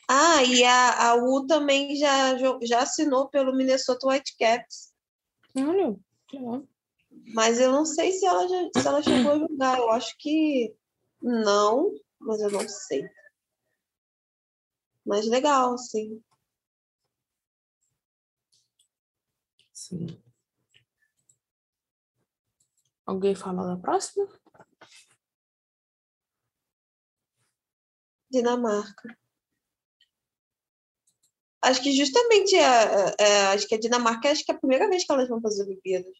Ah, e a, a U também já, já assinou pelo Minnesota Whitecaps. Olha, legal. Mas eu não sei se ela, já, se ela chegou a jogar. Eu acho que não, mas eu não sei. Mas legal, sim. Sim. Alguém fala da próxima? Dinamarca acho que justamente a, a, acho que a Dinamarca acho que é a primeira vez que elas vão fazer Olimpíadas.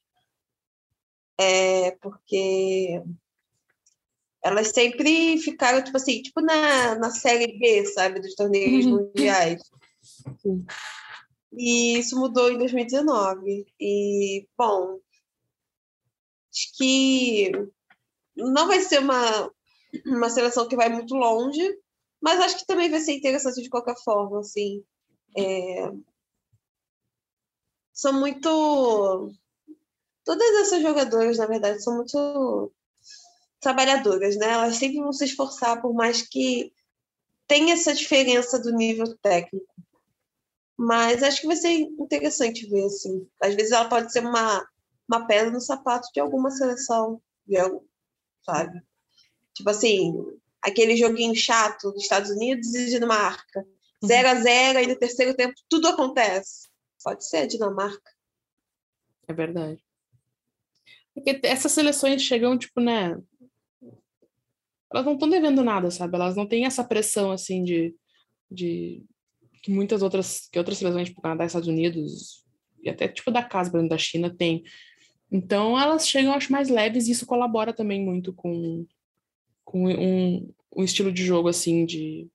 É, porque elas sempre ficaram, tipo assim, tipo na, na série B, sabe, dos torneios uhum. mundiais. Sim. E isso mudou em 2019. E, bom, acho que não vai ser uma, uma seleção que vai muito longe, mas acho que também vai ser interessante de qualquer forma, assim. É, são muito. Todas essas jogadoras, na verdade, são muito trabalhadoras, né? Elas sempre vão se esforçar, por mais que tenha essa diferença do nível técnico. Mas acho que vai ser interessante ver, assim. Às vezes ela pode ser uma, uma pedra no sapato de alguma seleção, de algum, sabe? Tipo assim, aquele joguinho chato dos Estados Unidos e Dinamarca 0 a 0 e no terceiro tempo tudo acontece. Pode ser a Dinamarca. É verdade. Porque essas seleções chegam, tipo, né? Elas não estão devendo nada, sabe? Elas não têm essa pressão, assim, de, de que muitas outras, que outras seleções, tipo, Canadá, Estados Unidos, e até, tipo, da casa, da China, tem. Então, elas chegam, acho, mais leves e isso colabora também muito com, com um, um estilo de jogo, assim, de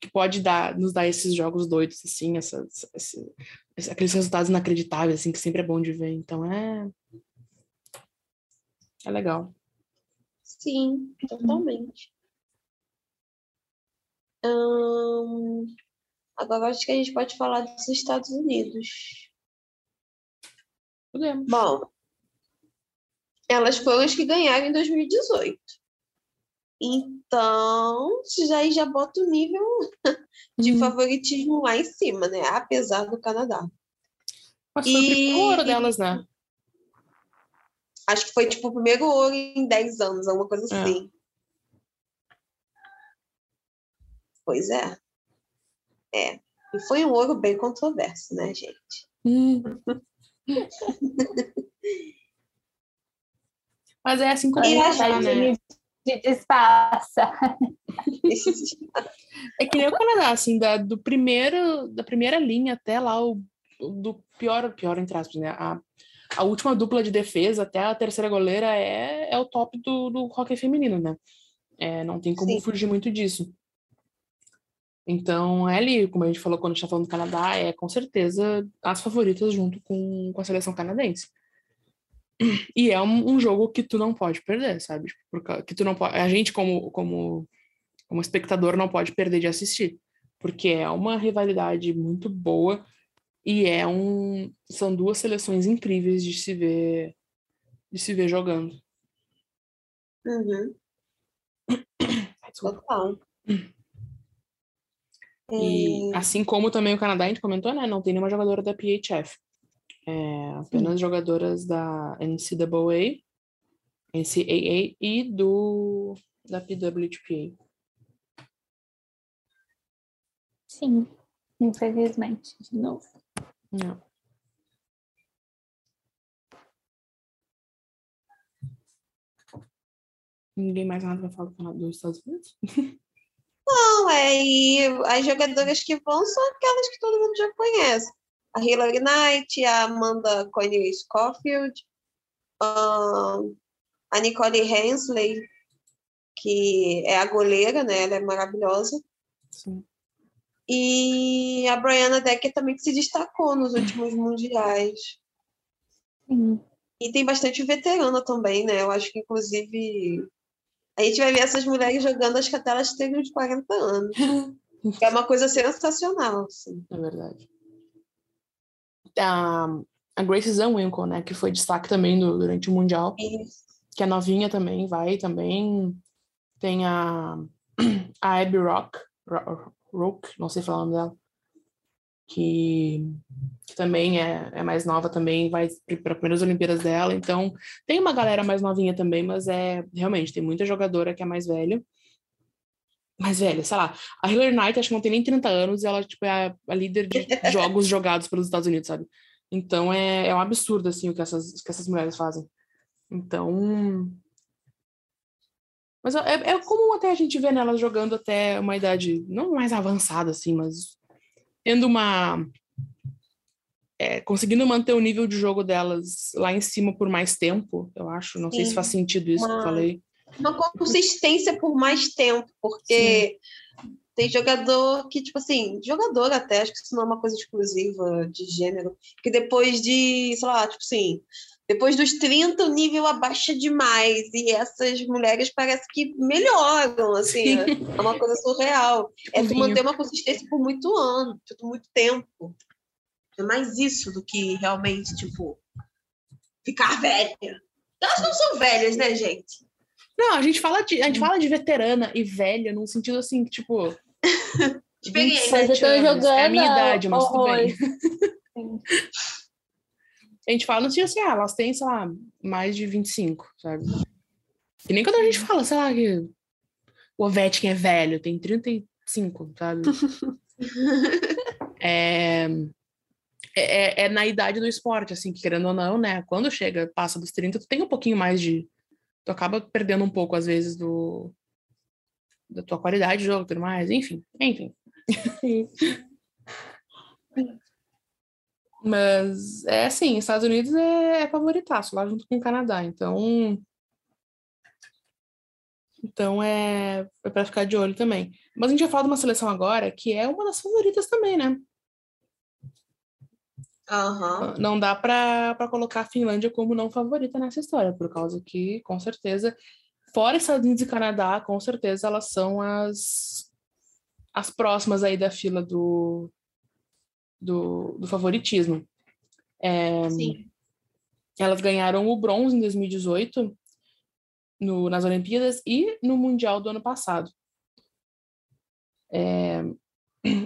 que pode dar, nos dar esses jogos doidos, assim, essas, aqueles resultados inacreditáveis, assim, que sempre é bom de ver. Então, é... É legal. Sim, totalmente. Hum, agora acho que a gente pode falar dos Estados Unidos. Podemos. Bom, elas foram as que ganharam em 2018. Então, já já bota o nível de uhum. favoritismo lá em cima, né? Apesar do Canadá. Mas foi e... o primeiro ouro delas, né? Acho que foi tipo o primeiro ouro em 10 anos, alguma coisa é. assim. Pois é. É. E foi um ouro bem controverso, né, gente? Hum. Mas é assim como é, tá, né? de disfarça. É que nem o Canadá, assim, da, do primeiro, da primeira linha até lá, o, do pior, pior entre aspas, né? A, a última dupla de defesa até a terceira goleira é, é o top do, do hockey feminino, né? É, não tem como Sim. fugir muito disso. Então, é ali, como a gente falou quando a gente tá falando do Canadá, é com certeza as favoritas junto com, com a seleção canadense. E é um, um, jogo que tu não pode perder, sabe? Tipo, porque, que tu não pode, a gente como como como espectador não pode perder de assistir, porque é uma rivalidade muito boa e é um são duas seleções incríveis de se ver de se ver jogando. Uhum. Total. E é... assim como também o Canadá, a gente comentou, né? Não tem nenhuma jogadora da PHF. É, apenas Sim. jogadoras da NCAA, NCAA e do da PWHPA. Sim, infelizmente, de novo. Não. Ninguém mais nada vai falar dos Estados Unidos? Não, é, e as jogadoras que vão são aquelas que todo mundo já conhece a Hilary Knight, a Amanda Coney Scofield, a Nicole Hensley, que é a goleira, né? Ela é maravilhosa. Sim. E a Brianna Decker também que se destacou nos últimos mundiais. Sim. E tem bastante veterana também, né? Eu acho que, inclusive, a gente vai ver essas mulheres jogando, acho que até elas têm uns 40 anos. é uma coisa sensacional. Assim. É verdade a, a Grace Zanwinkle, né, que foi destaque também do, durante o Mundial, Isso. que é novinha também, vai também. Tem a, a Abby Rock, Rock, não sei falar o nome dela, que, que também é, é mais nova também, vai para as primeiras Olimpíadas dela, então tem uma galera mais novinha também, mas é realmente tem muita jogadora que é mais velha mais velha, sei lá. A Hillary Knight acho que não tem nem 30 anos e ela tipo, é a, a líder de jogos jogados pelos Estados Unidos, sabe? Então é, é um absurdo assim o que essas, que essas mulheres fazem. Então. Mas é, é comum até a gente ver nelas jogando até uma idade não mais avançada, assim, mas tendo uma. É, conseguindo manter o nível de jogo delas lá em cima por mais tempo, eu acho. Não Sim. sei se faz sentido isso uma... que eu falei uma consistência por mais tempo, porque Sim. tem jogador que, tipo assim, jogador até, acho que isso não é uma coisa exclusiva de gênero, que depois de, sei lá, tipo assim, depois dos 30 o nível abaixa demais e essas mulheres parece que melhoram, assim, é uma coisa surreal. Tipo é tu manter uma consistência por muito ano, por muito tempo. É mais isso do que realmente, tipo, ficar velha. Elas não são velhas, né, gente? Não, a gente fala de, a gente fala de veterana e velha num sentido assim, tipo. Experiência. Mas eu tô jogando. É a minha idade, mas tudo bem. a gente fala no sentido assim, ah, elas têm, sei lá, mais de 25, sabe? E nem quando a gente fala, sei lá, que o Ovechkin é velho, tem 35, sabe? é... é, é, é, na idade do esporte, assim, que querendo ou não, né? Quando chega, passa dos 30, tu tem um pouquinho mais de. Tu acaba perdendo um pouco, às vezes, do da tua qualidade de jogo tudo mais, enfim, enfim. Mas é assim, Estados Unidos é, é favoritaço lá junto com o Canadá, então então é, é para ficar de olho também. Mas a gente vai falar de uma seleção agora que é uma das favoritas também, né? Uhum. Não dá para colocar a Finlândia como não favorita nessa história, por causa que, com certeza, fora Estados Unidos e Canadá, com certeza elas são as, as próximas aí da fila do, do, do favoritismo. É, Sim. Elas ganharam o bronze em 2018 no, nas Olimpíadas e no Mundial do ano passado. É,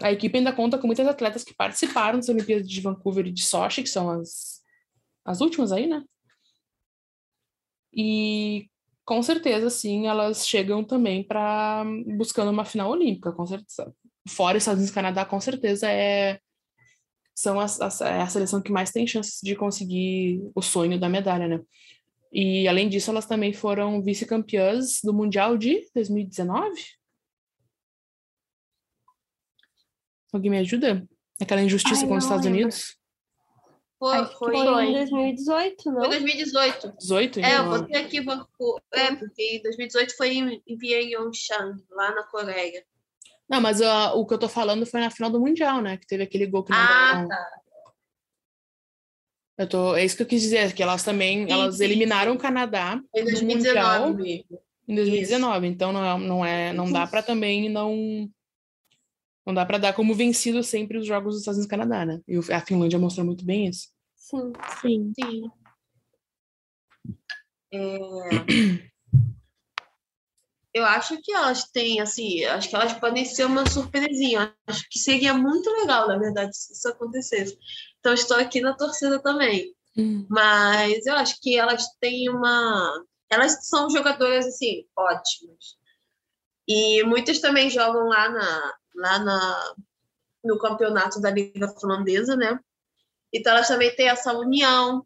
a equipe ainda conta com muitas atletas que participaram das Olimpíadas de Vancouver e de Sochi, que são as, as últimas aí, né? E com certeza, sim, elas chegam também para buscando uma final olímpica, com certeza. Fora Estados Unidos e Canadá, com certeza é são as, as, é a seleção que mais tem chances de conseguir o sonho da medalha, né? E além disso, elas também foram vice-campeãs do Mundial de 2019. Alguém me ajuda? Aquela injustiça Ai, com os Estados lembro. Unidos? Foi, foi, foi em 2018, não? Foi 2018. 18? É, eu botei aqui Vancouver. É, porque em 2018 foi em, em Pyeongchang, lá na Coreia. Não, mas uh, o que eu tô falando foi na final do Mundial, né? Que teve aquele gol que não Ah, tá. Eu tô, é isso que eu quis dizer, que elas também sim, elas sim. eliminaram o Canadá em 2019 mundial, em 2019. Isso. Então não é, não é, não dá para também não não dá para dar como vencido sempre os jogos dos Estados Unidos e Canadá, né? E a Finlândia mostrou muito bem isso. Sim, sim. sim. É... Eu acho que elas têm, assim, acho que elas podem ser uma surpresinha. Acho que seria muito legal, na verdade, se isso acontecesse. Então, estou aqui na torcida também. Hum. Mas eu acho que elas têm uma. Elas são jogadoras, assim, ótimas. E muitas também jogam lá na, lá na, no campeonato da Liga Finlandesa, né? Então elas também têm essa união,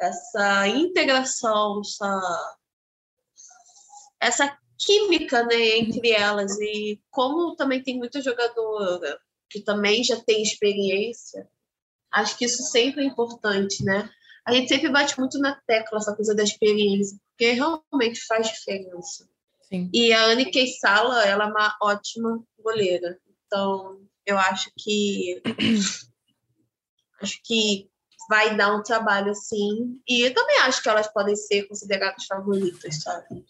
essa integração, essa, essa química né, entre elas. E como também tem muita jogadora que também já tem experiência, acho que isso sempre é importante, né? A gente sempre bate muito na tecla essa coisa da experiência, porque realmente faz diferença. Sim. E a Anne Keissala, ela é uma ótima goleira. Então, eu acho que acho que vai dar um trabalho assim. E eu também acho que elas podem ser consideradas favoritas, sabe?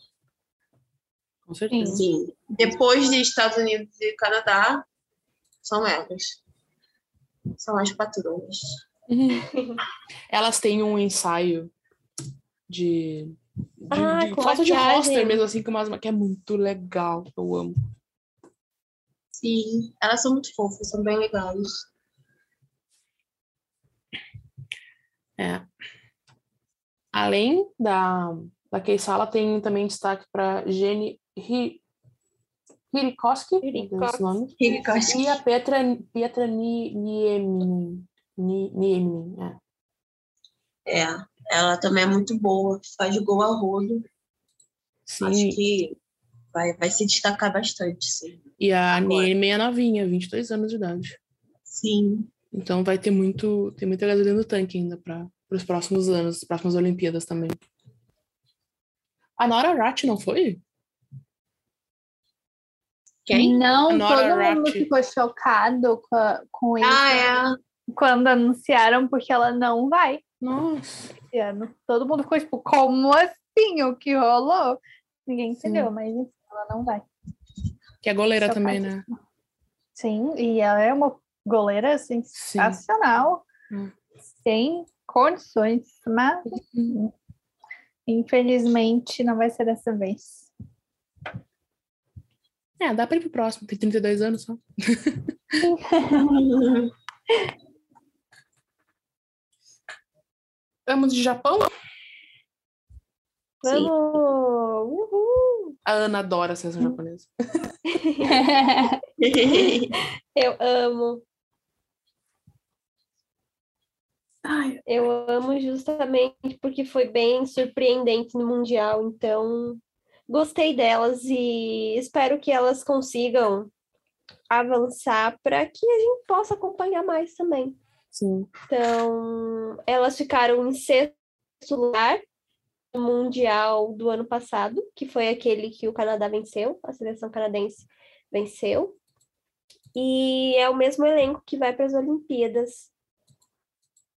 Com certeza. Sim. Depois de Estados Unidos e Canadá, são elas. São as patroas. elas têm um ensaio de de, ah, de falta de roster mesmo, assim, umas, que é muito legal. Eu amo. Sim, elas são muito fofas, são bem legais. É. Além da, da Keisala, tem também destaque para Jenny Hirikoski, e a Petra, Petra Nieminen. Nieminen, é. é. Ela também é muito boa, faz gol a rodo. Sim. Acho que vai, vai se destacar bastante, sim. E a Niene é novinha, 22 anos de idade. Sim. Então vai ter muito, tem muita gasolina no tanque ainda para os próximos anos, as próximas Olimpíadas também. A Nora Rat não foi? Quem? Não, todo Rat. mundo ficou chocado com, a, com isso. Ah, é. Quando anunciaram, porque ela não vai. Nossa. Esse ano. Todo mundo ficou tipo, como assim? O que rolou? Ninguém entendeu, Sim. mas ela não vai. Que é goleira Só também, né? Sim, e ela é uma goleira sensacional, hum. sem condições, mas uhum. infelizmente não vai ser dessa vez. É, dá para ir pro próximo, tem 32 anos só. Vamos de Japão? Vamos! Uhul. A Ana adora a seleção japonesa. Eu amo. Ai, eu amo justamente porque foi bem surpreendente no Mundial, então gostei delas e espero que elas consigam avançar para que a gente possa acompanhar mais também. Sim. Então, elas ficaram em sexto lugar no Mundial do ano passado, que foi aquele que o Canadá venceu, a seleção canadense venceu. E é o mesmo elenco que vai para as Olimpíadas.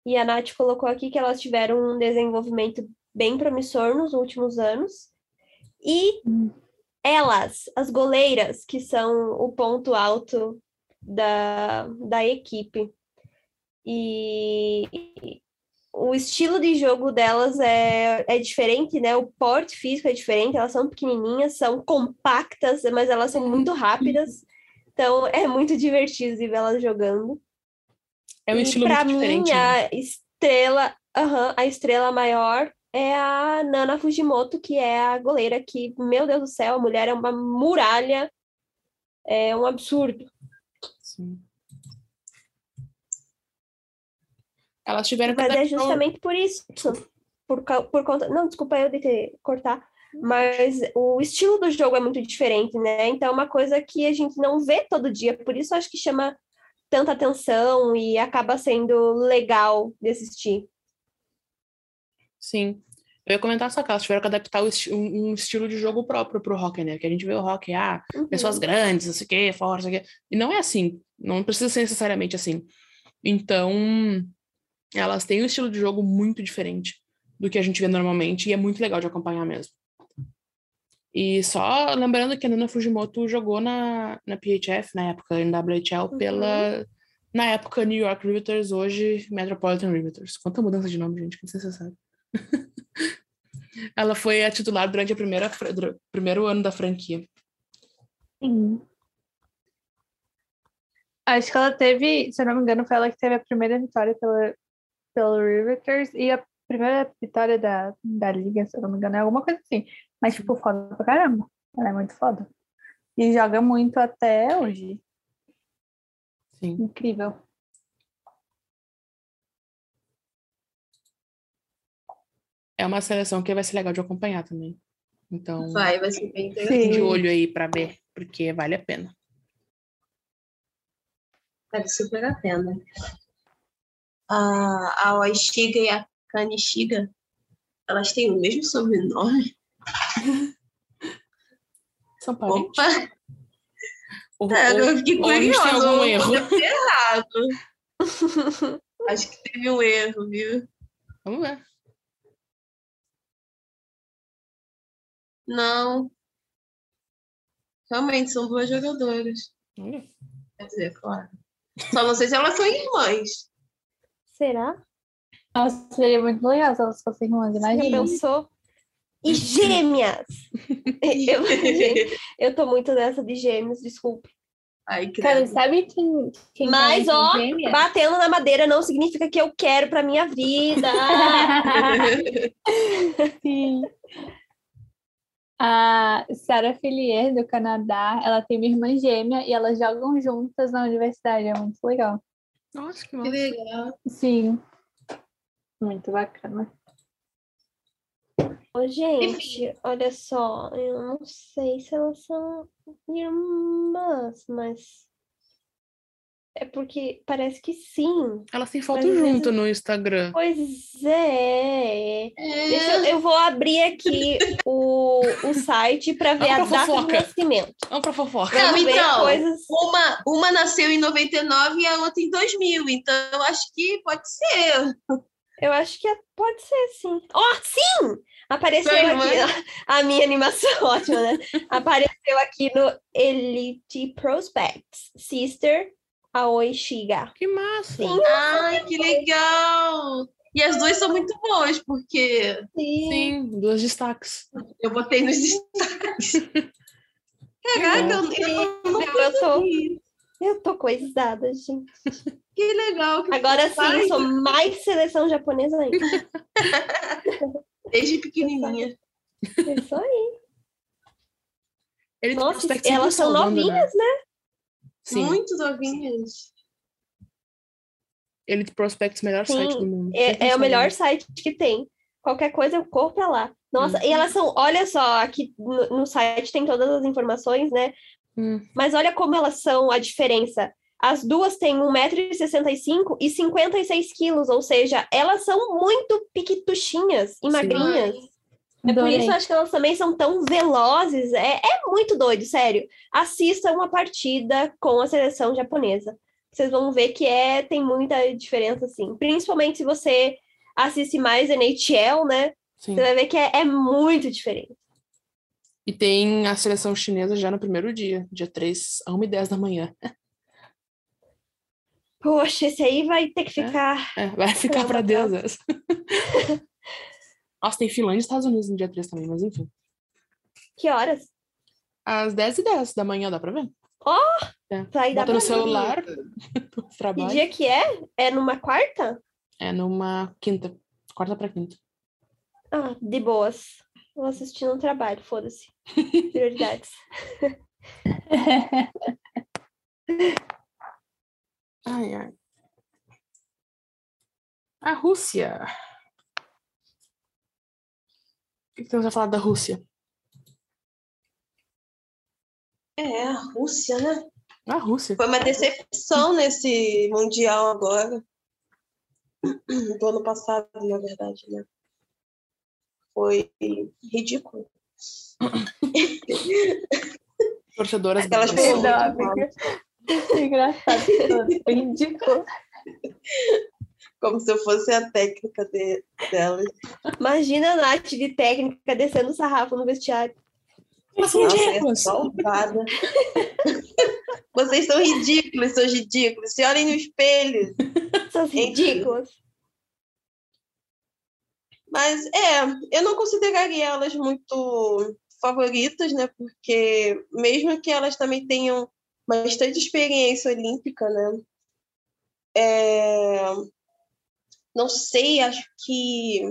E a Nath colocou aqui que elas tiveram um desenvolvimento bem promissor nos últimos anos. E elas, as goleiras, que são o ponto alto da, da equipe. E o estilo de jogo delas é, é diferente, né? O porte físico é diferente, elas são pequenininhas, são compactas, mas elas são muito rápidas. Então é muito divertido ver elas jogando. É um e estilo muito mim, diferente. Né? A estrela, uhum, a estrela maior é a Nana Fujimoto, que é a goleira que, meu Deus do céu, a mulher é uma muralha, é um absurdo. Sim. Elas tiveram Mas é justamente por isso, por, por conta. Não, desculpa eu de ter cortar, mas o estilo do jogo é muito diferente, né? Então é uma coisa que a gente não vê todo dia, por isso acho que chama tanta atenção e acaba sendo legal de assistir. Sim. Eu ia comentar só que elas tiveram que adaptar um, um estilo de jogo próprio pro hockey, né? Que a gente vê o hockey, ah, uhum. pessoas grandes, não sei o quê, força, não sei o quê. E não é assim. Não precisa ser necessariamente assim. Então, elas têm um estilo de jogo muito diferente do que a gente vê normalmente e é muito legal de acompanhar mesmo. E só lembrando que a Nana Fujimoto jogou na, na PHF, na época, em WHL, uhum. pela. Na época, New York Riveters, hoje Metropolitan Riveters. Quanta mudança de nome, gente, que necessário. ela foi a titular durante a primeira primeiro ano da franquia. Sim. Acho que ela teve, se eu não me engano, foi ela que teve a primeira vitória pela, pelo Riveters e a primeira vitória da, da liga, se eu não me engano, é alguma coisa assim. Mas, tipo, foda pra caramba. Ela é muito foda. E joga muito até hoje. Sim. Incrível. É uma seleção que vai ser legal de acompanhar também. Então, vai, vai ser bem interessante. de olho aí para ver, porque vale a pena. Vale super a pena. A, a Oishiga e a Kanishiga, elas têm o mesmo sobrenome? São parentes? Opa! Ou, é, eu fiquei curiosa. algum erro. errado. Acho que teve um erro, viu? Vamos ver. Não. Realmente, são duas jogadoras. Hum. Quer dizer, claro. Só não sei se elas são irmãs. Será? Nossa, seria muito legal se elas fossem irmãs, imagina. Eu sou. E gêmeas! eu, eu tô muito nessa de gêmeos, desculpe. Ai, Cara, sabe quem, quem Mas, ó, gêmeas? batendo na madeira não significa que eu quero pra minha vida. Sim. A Sarah Fillier, do Canadá, ela tem uma irmã gêmea e elas jogam juntas na universidade. É muito legal. Nossa, que, que legal. Sim. Muito bacana. Ô, gente, olha só, eu não sei se elas são irmãs, mas é porque parece que sim. Elas têm foto Mas junto vezes... no Instagram. Pois é. é. Deixa eu, eu, vou abrir aqui o, o site para ver Vamos a data fofoca. de nascimento. Vamos para fofoca. Não, então, coisas... uma, uma nasceu em 99 e a outra em 2000. Então, eu acho que pode ser. Eu acho que é, pode ser, sim. Oh, sim! Apareceu aqui a, a minha animação, ótima, né? Apareceu aqui no Elite Prospects. Sister Aoi Shiga. Que massa! Sim, Ai, que legal! E as duas são muito boas, porque. Sim, Sim duas destaques. Eu botei nos destaques. Caraca, eu, eu, eu, eu tô. Eu tô coisada, gente. Que legal. Que Agora sim, eu sou mais seleção japonesa ainda. Desde pequenininha. É isso aí. Ele Nossa, elas são né? novinhas, né? né? Sim. Muito novinhas. Elite Prospects, melhor Sim, site do mundo. É, é o melhor site que tem. Qualquer coisa eu corro pra lá. Nossa, hum. e elas são, olha só, aqui no, no, site tem todas as informações, né? Hum. Mas olha como elas são a diferença. As duas têm 1,65m e 56 quilos, ou seja, elas são muito piquituchinhas e Sim. É por isso acho que elas também são tão velozes. É, é muito doido, sério. Assista uma partida com a seleção japonesa. Vocês vão ver que é, tem muita diferença, assim. Principalmente se você assiste mais NHL, né? Sim. Você vai ver que é, é muito diferente. E tem a seleção chinesa já no primeiro dia, dia 3, a 1h10 da manhã. Poxa, esse aí vai ter que é, ficar. É, é, vai ficar para Deus. Nossa, tem Finlândia e Estados Unidos no dia 3 também, mas enfim. Que horas? Às 10 e 10 da manhã, dá pra ver. Ó! Oh, é. Vai Bota no celular, trabalho. Que dia que é? É numa quarta? É numa quinta. Quarta pra quinta. Ah, de boas. Vou assistir no trabalho, foda-se. Prioridades. ai, ai. A Rússia. O que temos a falar da Rússia? É, a Rússia, né? A Rússia. Foi uma decepção nesse Mundial agora. Do ano passado, na verdade, né? Foi ridículo. Torcedoras Aquelas pessoas. Engraçado. ridículo como se eu fosse a técnica de, dela. Imagina a Nath de técnica descendo o sarrafo no vestiário. Nossa, é salvada. Vocês são ridículos, são ridículos. Se olhem no espelho. São ridículos. Mas é, eu não consideraria elas muito favoritas, né? Porque mesmo que elas também tenham bastante experiência olímpica, né? É, não sei, acho que.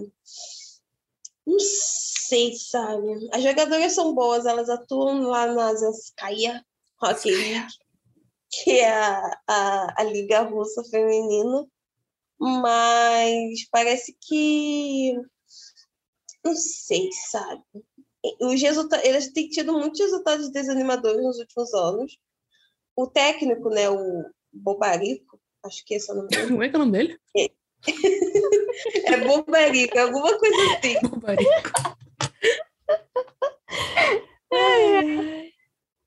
Não sei, sabe? As jogadoras são boas, elas atuam lá na Zanskaya Hockey League, que é a, a, a Liga Russa Feminina, mas parece que. Não sei, sabe? Os resultados, eles têm tido muitos resultados desanimadores nos últimos anos. O técnico, né, o Bobarico, acho que esse é o nome dele. Como é que é o nome dele? É, bobarico, alguma coisa assim. Bobarico.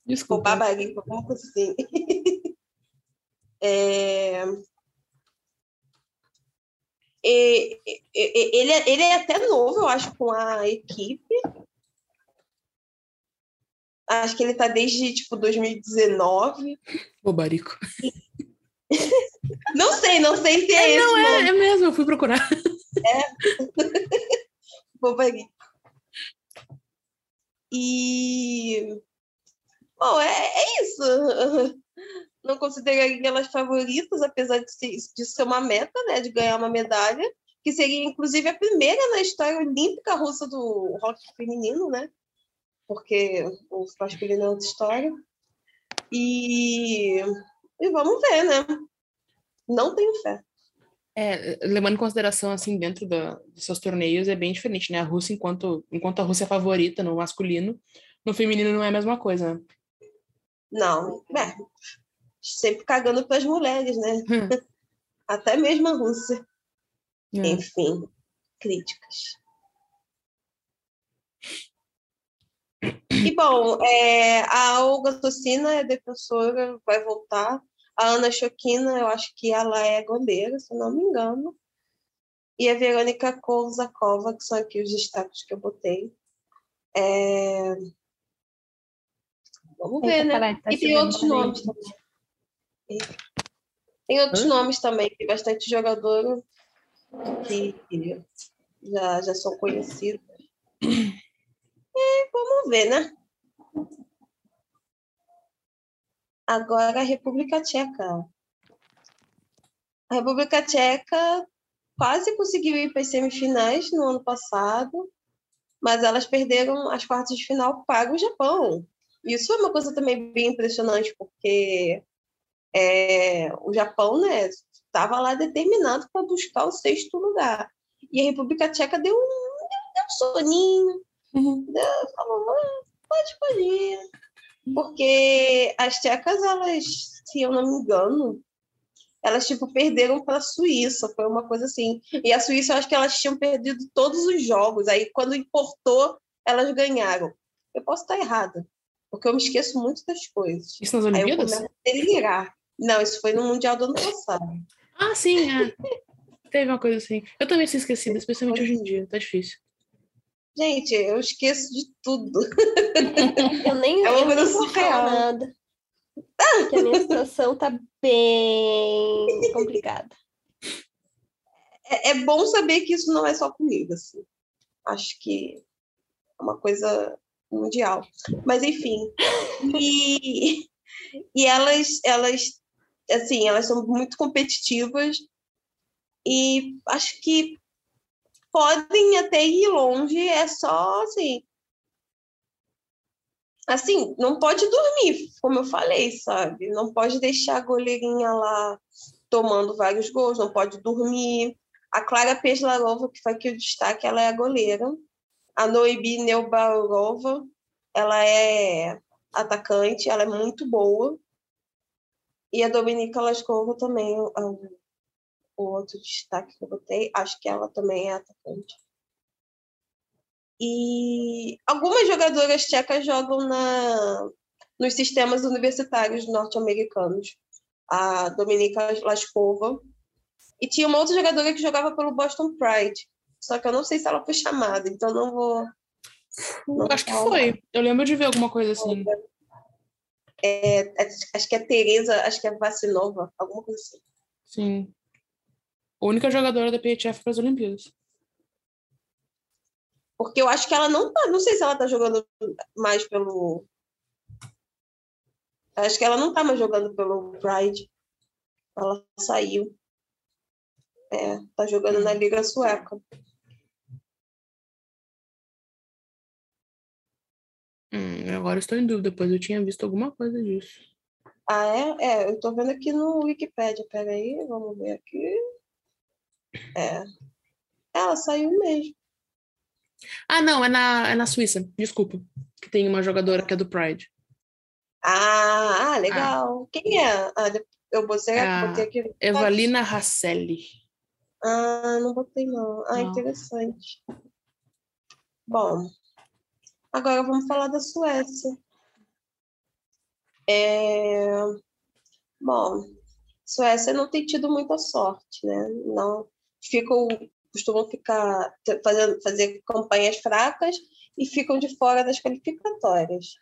Desculpa. Babarico, alguma coisa assim. É... Ele, é, ele é até novo, eu acho, com a equipe. Acho que ele tá desde, tipo, 2019. Bobarico. Não sei, não sei se é, é esse. Não, é, é mesmo, eu fui procurar. É. Bobagui. E. Bom, é, é isso. Não consideraria elas favoritas, apesar de ser, de ser uma meta, né? De ganhar uma medalha, que seria inclusive a primeira na história olímpica russa do rock feminino, né? Porque o masculino é outra história. E, e vamos ver, né? Não tenho fé. É, levando em consideração, assim, dentro da, dos seus torneios, é bem diferente, né? A Rússia, enquanto, enquanto a Rússia é favorita no masculino, no feminino não é a mesma coisa, né? Não, é. Sempre cagando para as mulheres, né? Hum. Até mesmo a Rússia. É. Enfim, críticas. E bom, é, a Olga Tocina é defensora, vai voltar a Ana Choquina, eu acho que ela é goleira, se não me engano. E a Verônica Kouzakova, que são aqui os destaques que eu botei. É... Vamos ver, né? Tá e tem outros nomes também. Tem outros Hã? nomes também, tem bastante jogador que já, já são conhecidos. É, vamos ver, né? Agora a República Tcheca. A República Tcheca quase conseguiu ir para as semifinais no ano passado, mas elas perderam as quartas de final para o Japão. Isso é uma coisa também bem impressionante, porque é, o Japão, né, estava lá determinado para buscar o sexto lugar. E a República Tcheca deu um, deu, deu um soninho, uhum. deu, falou, ah, pode, pode ir. Porque as tchecas, elas, se eu não me engano, elas tipo perderam para a Suíça, foi uma coisa assim. E a Suíça, eu acho que elas tinham perdido todos os jogos. Aí quando importou, elas ganharam. Eu posso estar errada, porque eu me esqueço muito das coisas. Isso nas Olimpíadas? Aí eu começo a delirar. Não, isso foi no Mundial do ano passado. Ah, sim, é. Teve uma coisa assim. Eu também sou esquecida, especialmente hoje em dia. Tá difícil. Gente, eu esqueço de tudo. Eu nem, é uma coisa surreal. nada. Porque a minha situação tá bem complicada. É, é, bom saber que isso não é só comigo, assim. Acho que é uma coisa mundial. Mas enfim. E, e elas, elas, assim, elas são muito competitivas e acho que podem até ir longe, é só assim. Assim, não pode dormir, como eu falei, sabe? Não pode deixar a goleirinha lá tomando vários gols, não pode dormir. A Clara Peslarova, que foi aqui o destaque, ela é a goleira. A Noibi Neubarova, ela é atacante, ela é muito boa. E a Dominika Laskova também, o outro destaque que eu botei, acho que ela também é atacante. E algumas jogadoras tchecas jogam na, nos sistemas universitários norte-americanos. A Dominika Laskova. E tinha uma outra jogadora que jogava pelo Boston Pride. Só que eu não sei se ela foi chamada, então não vou. Não acho que foi. Eu lembro de ver alguma coisa assim. É, é, acho que é Tereza, acho que é Vacinova, alguma coisa assim. Sim. Única jogadora da PHF para as Olimpíadas. Porque eu acho que ela não tá. Não sei se ela tá jogando mais pelo. Acho que ela não tá mais jogando pelo Pride. Ela saiu. É, tá jogando na Liga Sueca. Hum, agora estou em dúvida, pois eu tinha visto alguma coisa disso. Ah, é? É, eu tô vendo aqui no Wikipedia. Peraí, vamos ver aqui. É. Ela saiu mesmo. Ah, não, é na, é na Suíça, desculpa. Que tem uma jogadora que é do Pride. Ah, ah legal. Ah. Quem é? Ah, eu botei, é botei aqui. Evalina Rasselli. Ah, não botei não. Ah, não. interessante. Bom, agora vamos falar da Suécia. É... Bom, Suécia não tem tido muita sorte, né? Não, ficam, costumam ficar fazendo, fazer campanhas fracas e ficam de fora das qualificatórias.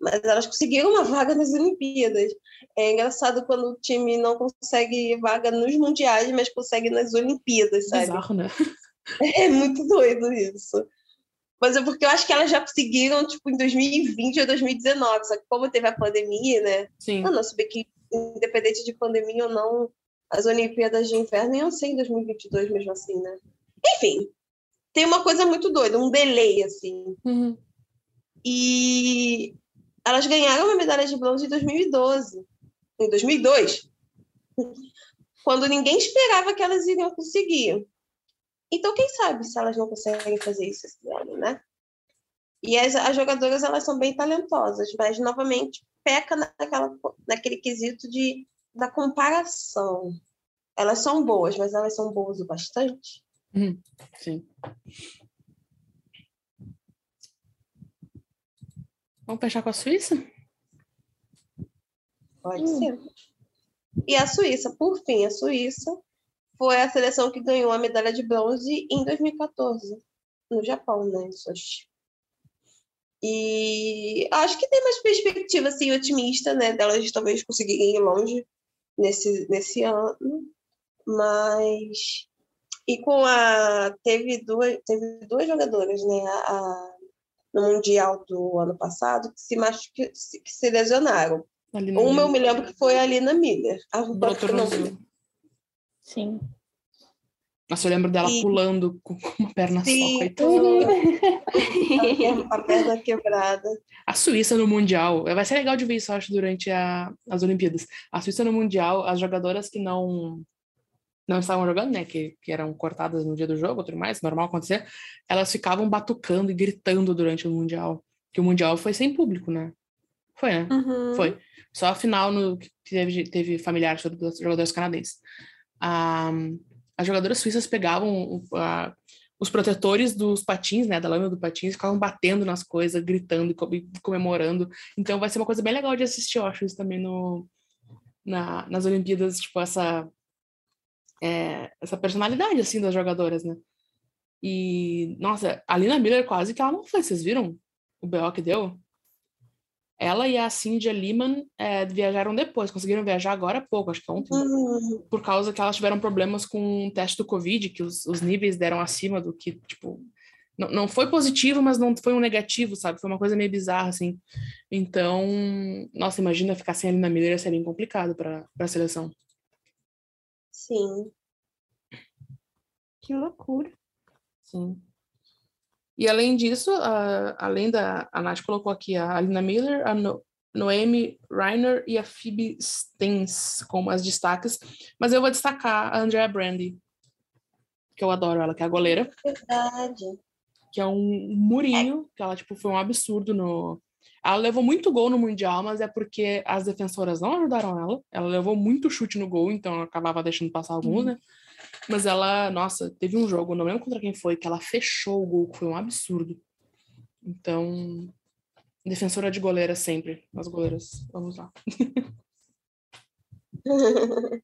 Mas elas conseguiram uma vaga nas Olimpíadas. É engraçado quando o time não consegue vaga nos mundiais, mas consegue nas Olimpíadas, sabe? Bizarro, né? É muito doido isso. Mas é porque eu acho que elas já conseguiram, tipo, em 2020 ou 2019. Só que como teve a pandemia, né? Sim. Eu não sabia que, independente de pandemia ou não, as Olimpíadas de Inverno iam ser em 2022 mesmo assim, né? Enfim, tem uma coisa muito doida, um delay, assim. Uhum. E elas ganharam uma medalha de bronze em 2012. Em 2002. Quando ninguém esperava que elas iriam conseguir. Então, quem sabe se elas não conseguem fazer isso esse ano, né? E as, as jogadoras, elas são bem talentosas, mas, novamente, peca naquela, naquele quesito de da comparação. Elas são boas, mas elas são boas o bastante? Hum, sim. Vamos fechar com a Suíça? Pode hum. ser. E a Suíça, por fim, a Suíça foi a seleção que ganhou a medalha de bronze em 2014, no Japão, né, Sochi. E acho que tem mais perspectiva assim, otimista, né, delas talvez conseguirem ir longe nesse, nesse ano, mas e com a teve duas teve duas jogadoras, né, a, a no mundial do ano passado que se machu, que, se lesionaram. Uma eu me lembro que foi a Lina Miller. A Brotou Sim. Nossa, eu lembro dela e... pulando com uma perna Sim. só, coitada. a perna quebrada. A Suíça no Mundial, vai ser legal de ver isso, acho, durante a, as Olimpíadas. A Suíça no Mundial, as jogadoras que não não estavam jogando, né, que, que eram cortadas no dia do jogo, tudo mais, normal acontecer, elas ficavam batucando e gritando durante o Mundial. Que o Mundial foi sem público, né? Foi, né? Uhum. Foi. Só a final no, que teve, teve familiares dos jogadores canadenses. Um, as jogadoras suíças pegavam uh, os protetores dos patins, né, da lâmina do patins, ficavam batendo nas coisas, gritando e comemorando. Então vai ser uma coisa bem legal de assistir, eu acho isso também no, na, nas Olimpíadas, tipo, essa, é, essa personalidade, assim, das jogadoras, né? E, nossa, a Lina Miller quase que ela não foi, vocês viram o BO que deu? Ela e a Cindy Lehman é, viajaram depois, conseguiram viajar agora há pouco, acho que ontem, uhum. por causa que elas tiveram problemas com o teste do Covid, que os, os níveis deram acima do que, tipo, não, não foi positivo, mas não foi um negativo, sabe? Foi uma coisa meio bizarra, assim. Então, nossa, imagina ficar sem a Lina Miller ia ser bem complicado para a seleção. Sim. Que loucura. Sim. E além disso, uh, além da. A Nath colocou aqui a Alina Miller, a no, Noemi Reiner e a Phoebe Stens como as destaques, mas eu vou destacar a Andrea Brandy, que eu adoro ela, que é a goleira. Verdade. Que é um murinho, que ela tipo, foi um absurdo no. Ela levou muito gol no Mundial, mas é porque as defensoras não ajudaram ela. Ela levou muito chute no gol, então ela acabava deixando passar alguns, uhum. né? Mas ela, nossa, teve um jogo, não lembro contra quem foi, que ela fechou o gol, que foi um absurdo. Então, defensora de goleira sempre. As goleiras, vamos lá.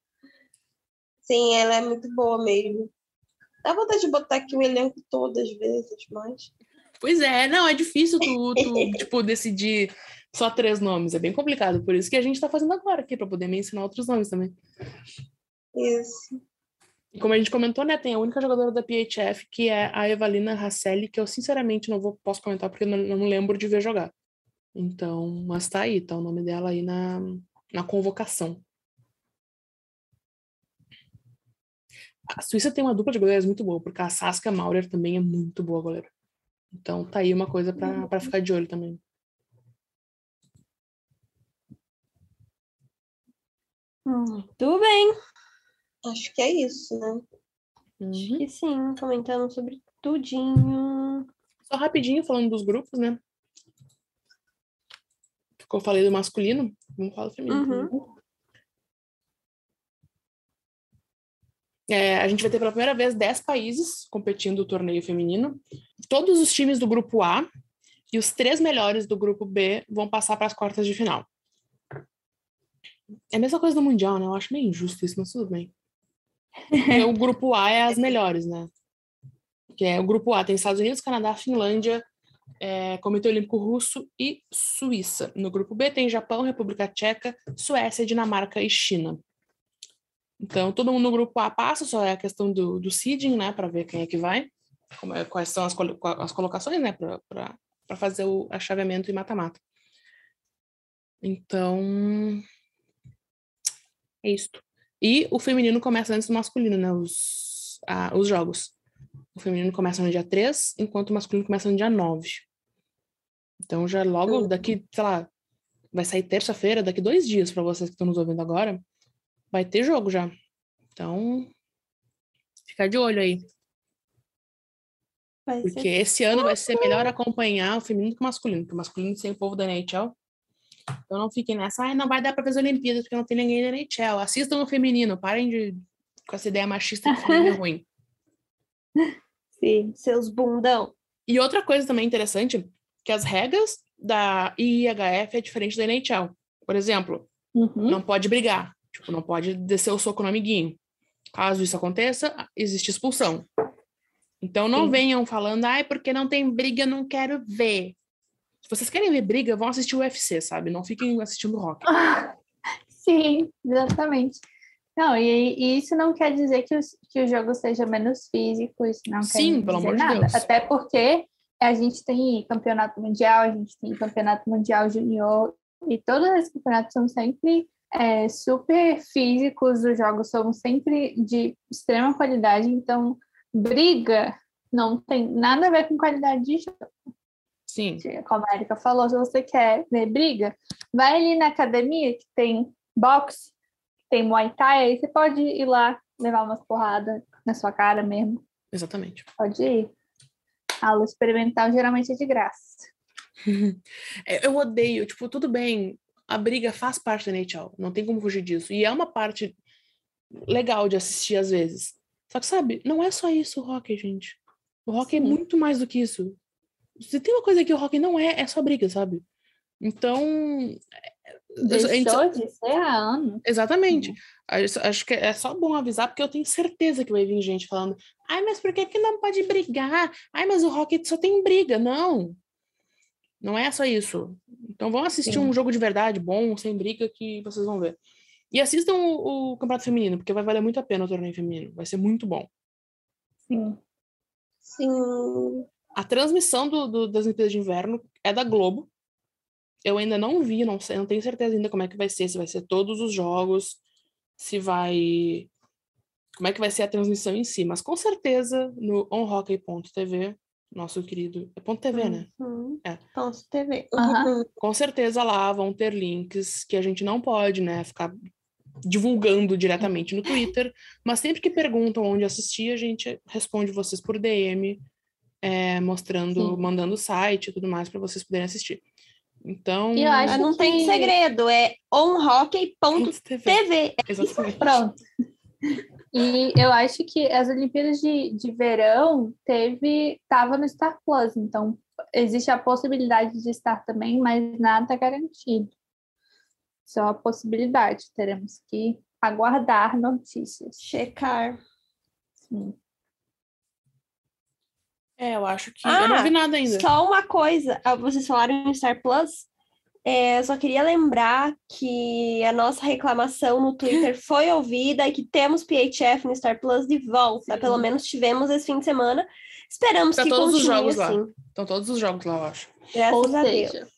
Sim, ela é muito boa mesmo. Dá vontade de botar aqui o elenco todas as vezes, mas. Pois é, não, é difícil tu, tu tipo, decidir só três nomes. É bem complicado. Por isso que a gente está fazendo agora aqui, para poder mencionar outros nomes também. Isso. E como a gente comentou, né, tem a única jogadora da PHF, que é a Evalina Rasselli, que eu sinceramente não vou, posso comentar porque não, não lembro de ver jogar. Então, mas tá aí, tá o nome dela aí na, na convocação. A Suíça tem uma dupla de goleiras muito boa, porque a Saskia Maurer também é muito boa goleira. Então tá aí uma coisa para ficar de olho também. Muito bem. Acho que é isso, né? Uhum. Acho que sim, comentando sobre tudinho. Só rapidinho, falando dos grupos, né? Ficou falei do masculino, vamos falar do feminino. Uhum. É, a gente vai ter pela primeira vez 10 países competindo o torneio feminino. Todos os times do grupo A e os três melhores do grupo B vão passar para as quartas de final. É a mesma coisa do Mundial, né? Eu acho meio injusto isso, mas tudo bem. O grupo A é as melhores, né? Que é o grupo A tem Estados Unidos, Canadá, Finlândia, é, Comitê Olímpico Russo e Suíça. No grupo B tem Japão, República Tcheca, Suécia, Dinamarca e China. Então, todo mundo no grupo A passa, só é a questão do, do seeding, né, para ver quem é que vai, é, quais são as, as colocações, né, para fazer o achaveamento e mata-mata. Então, é isto. E o feminino começa antes do masculino, né? Os, ah, os jogos. O feminino começa no dia 3, enquanto o masculino começa no dia 9. Então já logo hum. daqui, sei lá, vai sair terça-feira, daqui dois dias para vocês que estão nos ouvindo agora, vai ter jogo já. Então, fica de olho aí. Vai porque ser... esse ano vai ser melhor acompanhar o feminino que o masculino, porque o masculino sem o povo da NHL então não fiquem nessa, ah, não vai dar para as Olimpíadas porque não tem ninguém na NHL. Assistam o feminino, parem de com essa ideia machista que é ruim. Sim, seus bundão. E outra coisa também interessante, que as regras da IIHF é diferente da NHL. Por exemplo, uhum. não pode brigar, tipo, não pode descer o soco no amiguinho. Caso isso aconteça, existe expulsão. Então não Sim. venham falando, ai, porque não tem briga, não quero ver. Se vocês querem ver briga, vão assistir o UFC, sabe? Não fiquem assistindo rock. Sim, exatamente. Não, e, e, isso não quer dizer que, os, que o jogo seja menos físico, isso não Sim, quer pelo dizer amor nada. De Deus. Até porque a gente tem campeonato mundial, a gente tem campeonato mundial junior, e todos esses campeonatos são sempre é, super físicos, os jogos são sempre de extrema qualidade, então briga não tem nada a ver com qualidade de jogo. Sim. Como a Erika falou, se você quer ver briga, vai ali na academia que tem boxe, tem Muay Thai, aí você pode ir lá levar umas porradas na sua cara mesmo. Exatamente. Pode ir. A aula experimental geralmente é de graça. eu odeio, tipo, tudo bem, a briga faz parte da NHL, não tem como fugir disso. E é uma parte legal de assistir às vezes. Só que, sabe, não é só isso o hockey, gente. O hockey é Sim. é muito mais do que isso. Se tem uma coisa que o hockey não é, é só briga, sabe? Então. Deixou gente... de ser há anos. Exatamente. Acho que é só bom avisar, porque eu tenho certeza que vai vir gente falando: ai, mas por que, que não pode brigar? Ai, mas o hockey só tem briga. Não. Não é só isso. Então vão assistir Sim. um jogo de verdade, bom, sem briga, que vocês vão ver. E assistam o, o, Campeonato Feminino, porque vai valer muito a pena o torneio feminino. Vai ser muito bom. Sim. Sim. A transmissão do, do, das Olimpíadas de Inverno é da Globo. Eu ainda não vi, não sei, não tenho certeza ainda como é que vai ser, se vai ser todos os jogos, se vai. Como é que vai ser a transmissão em si, mas com certeza no onhockey.tv nosso querido. É ponto TV, né? Uhum. É. Ponto TV. Uhum. Com certeza lá vão ter links que a gente não pode, né, ficar divulgando diretamente no Twitter, mas sempre que perguntam onde assistir, a gente responde vocês por DM, é, mostrando, Sim. mandando o site e tudo mais para vocês poderem assistir. Então. E eu acho não que... tem segredo, é onhockey.tv. Exatamente. Pronto. E eu acho que as Olimpíadas de, de verão teve, estava no Star Plus, então existe a possibilidade de estar também, mas nada garantido. Só a possibilidade, teremos que aguardar notícias. Checar. Sim. É, eu acho que ah, eu não vi nada ainda. Só uma coisa, ah, vocês falaram em Star Plus, é, só queria lembrar que a nossa reclamação no Twitter foi ouvida e que temos PHF no Star Plus de volta. Sim. Pelo menos tivemos esse fim de semana. Esperamos tá que todos continue os jogos assim. lá. Estão todos os jogos lá, eu acho. Graças Ou a seja, Deus.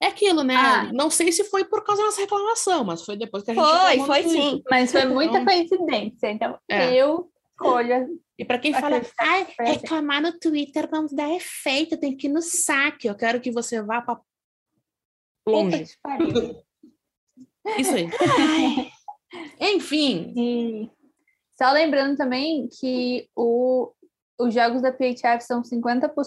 É aquilo, né? Ah. Não sei se foi por causa da nossa reclamação, mas foi depois que a gente. Foi, foi sim. Mas foi muita então... coincidência. Então, é. eu escolho. E para quem fala, ah, reclamar no Twitter não dá efeito, tem que ir no saque. Eu quero que você vá para longe. Isso aí. Enfim. E só lembrando também que o, os jogos da PHF são 50%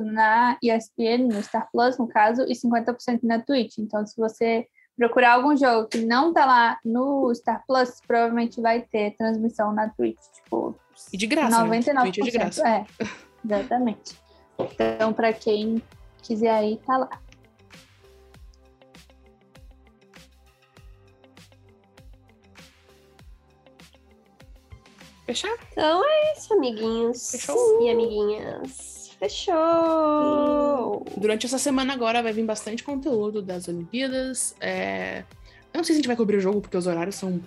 na ESPN, no Star Plus, no caso, e 50% na Twitch. Então, se você procurar algum jogo que não tá lá no Star Plus, provavelmente vai ter transmissão na Twitch. Tipo, e de graça. 99%. Né? Twitch é de graça. É, exatamente. Então, para quem quiser aí, tá lá. Fechar? Então é isso, amiguinhos Fechou? e amiguinhas. Fechou! Durante essa semana agora vai vir bastante conteúdo das Olimpíadas. É... Eu não sei se a gente vai cobrir o jogo, porque os horários são,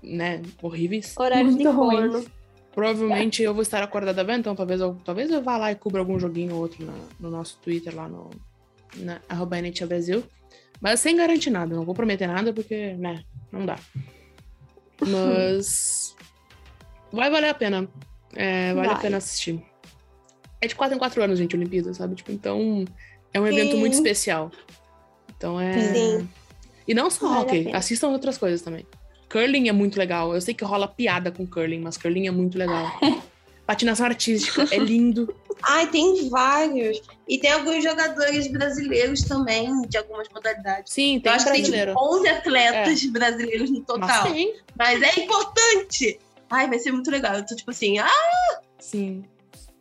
né, horríveis. Horários de forno. Provavelmente eu vou estar acordada bem, então talvez eu, talvez eu vá lá e cubra algum joguinho ou outro na, no nosso Twitter, lá no na, arroba Brasil. Mas sem garantir nada, não vou prometer nada, porque, né, não dá. Mas vai valer a pena. É, vale vai. a pena assistir. É de 4 em 4 anos, gente, Olimpíada, sabe? Tipo, então é um Sim. evento muito especial. Então é. Sim. E não só vale hockey, assistam outras coisas também. Curling é muito legal. Eu sei que rola piada com curling, mas curling é muito legal. Patinação artística é lindo. Ai, tem vários. E tem alguns jogadores brasileiros também, de algumas modalidades. Sim, tem Eu acho brasileiro. que tem tipo, 11 atletas é. brasileiros no total. Mas, Mas é importante ai, vai ser muito legal. Eu tô tipo assim, ah! Sim.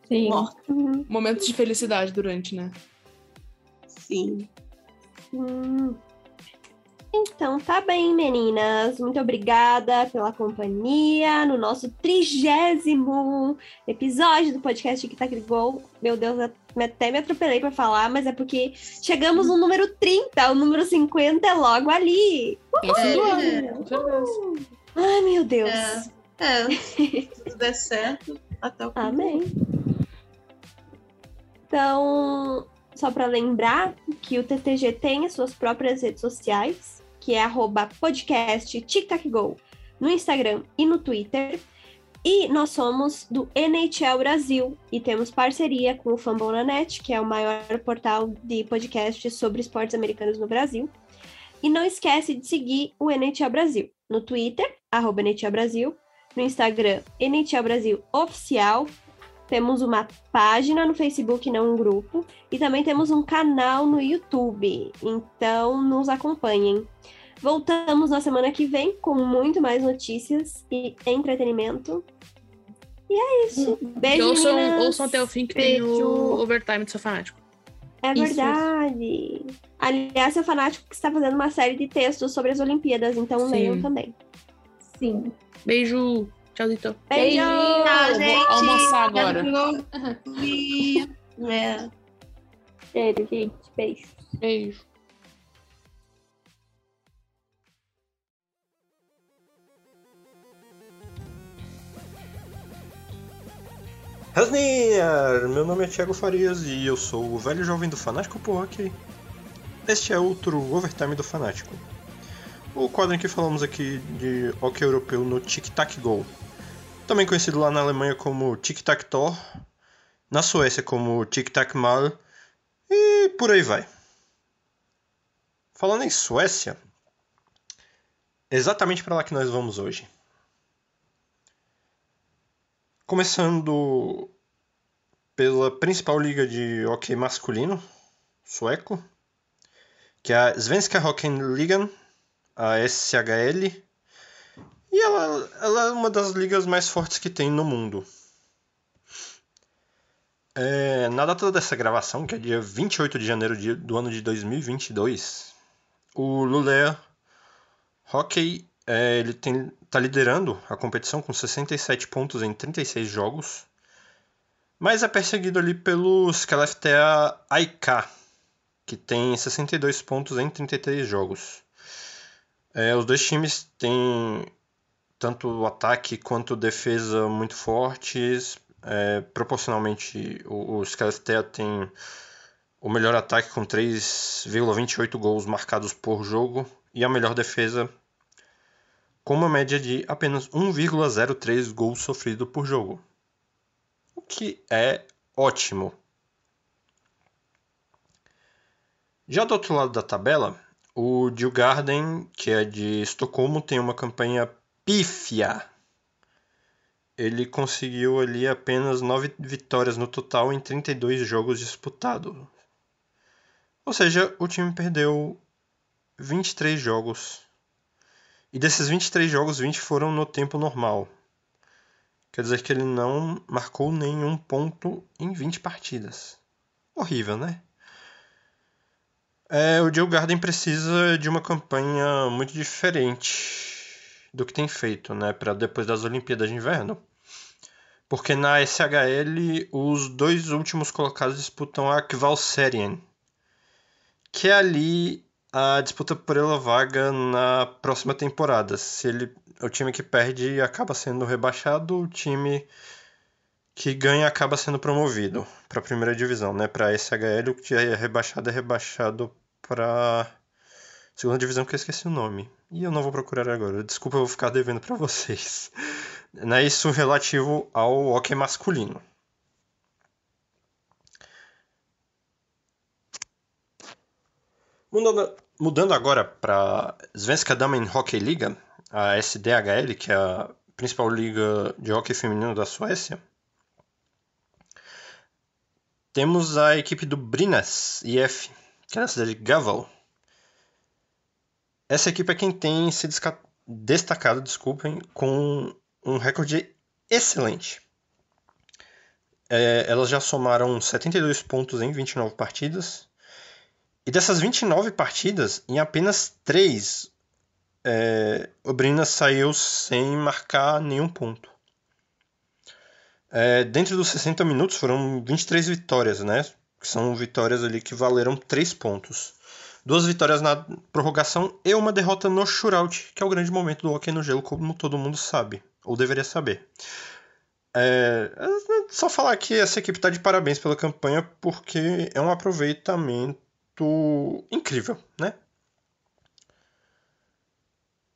Sim. Morta. Uhum. Momentos de felicidade durante, né? Sim. Hum. Então, tá bem, meninas. Muito obrigada pela companhia no nosso trigésimo episódio do podcast que tá Gol. Meu Deus, até me atropelei para falar, mas é porque chegamos no número 30, o número 50 é logo ali. É, é. Ai, meu Deus. É. É, se tudo der certo, até o fim. Amém. Então, só para lembrar que o TTG tem as suas próprias redes sociais, que é arroba podcast TicTacGo, no Instagram e no Twitter. E nós somos do NHL Brasil e temos parceria com o Fambonanet, que é o maior portal de podcasts sobre esportes americanos no Brasil. E não esquece de seguir o NHL Brasil no Twitter, arroba NHL Brasil, no Instagram, NHL Brasil Oficial. Temos uma página no Facebook, não um grupo. E também temos um canal no YouTube. Então, nos acompanhem. Voltamos na semana que vem com muito mais notícias e entretenimento. E é isso. Beijo, ouçam, meninas. ouçam até o fim que Beijo. tem o overtime do seu fanático. É verdade. Isso. Aliás, seu fanático que está fazendo uma série de textos sobre as Olimpíadas, então Sim. leiam também. Sim. Beijo. Tchau, Zito. Beijo. Tchau, gente. Vou almoçar agora. é. Beijo, gente. Beijo. Beijo. Rasnier! Meu nome é Thiago Farias e eu sou o velho jovem do Fanático por aqui. Este é outro Overtime do Fanático. O quadro em que falamos aqui de hockey europeu no Tic Tac Go. Também conhecido lá na Alemanha como Tic Tac Tor, na Suécia como Tic Tac Mal e por aí vai. Falando em Suécia, exatamente para lá que nós vamos hoje. Começando pela principal liga de hockey masculino sueco, que é a Svenska Hockeyligan, a SHL, e ela, ela é uma das ligas mais fortes que tem no mundo. É, na data dessa gravação, que é dia 28 de janeiro de, do ano de 2022, o Lulea Hockey é, ele está liderando a competição com 67 pontos em 36 jogos, mas é perseguido ali pelo Skellefteå AIK, que tem 62 pontos em 33 jogos. É, os dois times têm tanto ataque quanto defesa muito fortes. É, proporcionalmente, o, o tem o melhor ataque com 3,28 gols marcados por jogo e a melhor defesa com uma média de apenas 1,03 gols sofrido por jogo. O que é ótimo Já do outro lado da tabela, o Djurgården, que é de Estocolmo, tem uma campanha pífia. Ele conseguiu ali apenas 9 vitórias no total em 32 jogos disputados. Ou seja, o time perdeu 23 jogos. E desses 23 jogos, 20 foram no tempo normal. Quer dizer que ele não marcou nenhum ponto em 20 partidas. Horrível, né? É, o Joe Garden precisa de uma campanha muito diferente do que tem feito, né, para depois das Olimpíadas de Inverno. Porque na SHL os dois últimos colocados disputam a Kvalserien, que é ali a disputa por ela vaga na próxima temporada. Se ele, o time que perde acaba sendo rebaixado, o time que ganha acaba sendo promovido para a primeira divisão, né? Para SHL, o que é rebaixado é rebaixado para segunda divisão que eu esqueci o nome. E eu não vou procurar agora. Desculpa, eu vou ficar devendo para vocês. Não é isso relativo ao hockey masculino. Mudando, mudando agora para Svenska Damen Hockey Liga, a SDHL, que é a principal liga de hockey feminino da Suécia. Temos a equipe do Brinas IF, que é na cidade de Gaval. Essa equipe é quem tem se destacado, desculpem, com um recorde excelente. É, elas já somaram 72 pontos em 29 partidas. E dessas 29 partidas, em apenas 3, é, o Brina saiu sem marcar nenhum ponto. É, dentro dos 60 minutos foram 23 vitórias, né? que são vitórias ali que valeram três pontos. Duas vitórias na prorrogação e uma derrota no shootout, que é o grande momento do hockey no gelo, como todo mundo sabe, ou deveria saber. É, é só falar que essa equipe está de parabéns pela campanha, porque é um aproveitamento incrível, né?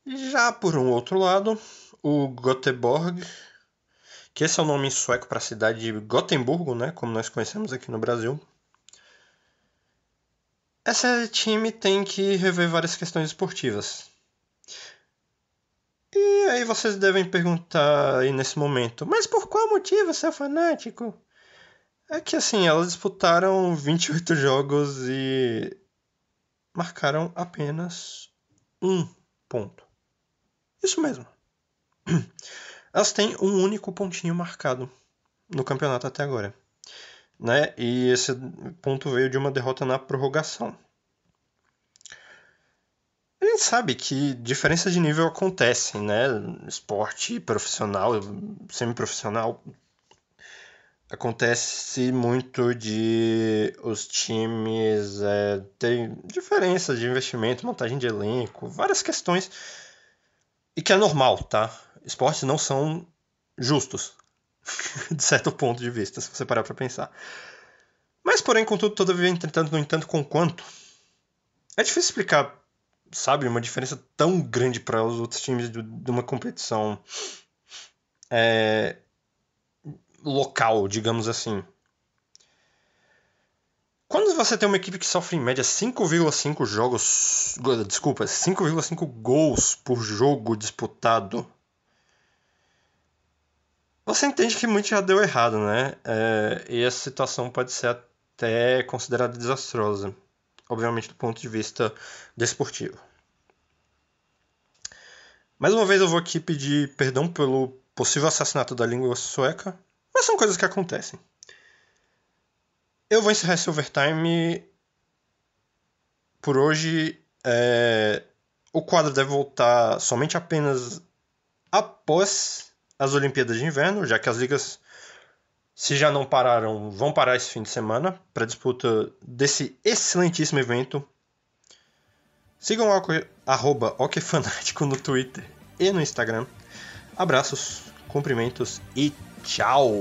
Já por um outro lado, o Göteborg, que esse é o nome sueco para a cidade de Gotemburgo, né, como nós conhecemos aqui no Brasil. Esse time tem que rever várias questões esportivas. E aí vocês devem perguntar aí nesse momento, mas por qual motivo, seu fanático? É que assim, elas disputaram 28 jogos e marcaram apenas um ponto. Isso mesmo. Elas têm um único pontinho marcado no campeonato até agora. Né? E esse ponto veio de uma derrota na prorrogação. A gente sabe que diferenças de nível acontecem, né? Esporte profissional, semiprofissional. Acontece muito de os times é, terem diferenças de investimento, montagem de elenco, várias questões e que é normal, tá? Esportes não são justos, de certo ponto de vista, se você parar para pensar. Mas, porém, contudo, todavia, entretanto, no entanto, com quanto, é difícil explicar, sabe, uma diferença tão grande para os outros times de, de uma competição é, local, digamos assim. Quando você tem uma equipe que sofre em média 5,5 jogos. Desculpa, 5,5 gols por jogo disputado. Você entende que muito já deu errado, né? É, e essa situação pode ser até considerada desastrosa. Obviamente, do ponto de vista desportivo. Mais uma vez eu vou aqui pedir perdão pelo possível assassinato da língua sueca, mas são coisas que acontecem. Eu vou encerrar esse overtime por hoje. É... O quadro deve voltar somente apenas após as Olimpíadas de Inverno, já que as ligas, se já não pararam, vão parar esse fim de semana para disputa desse excelentíssimo evento. Sigam o arroba okfanático no Twitter e no Instagram. Abraços, cumprimentos e tchau!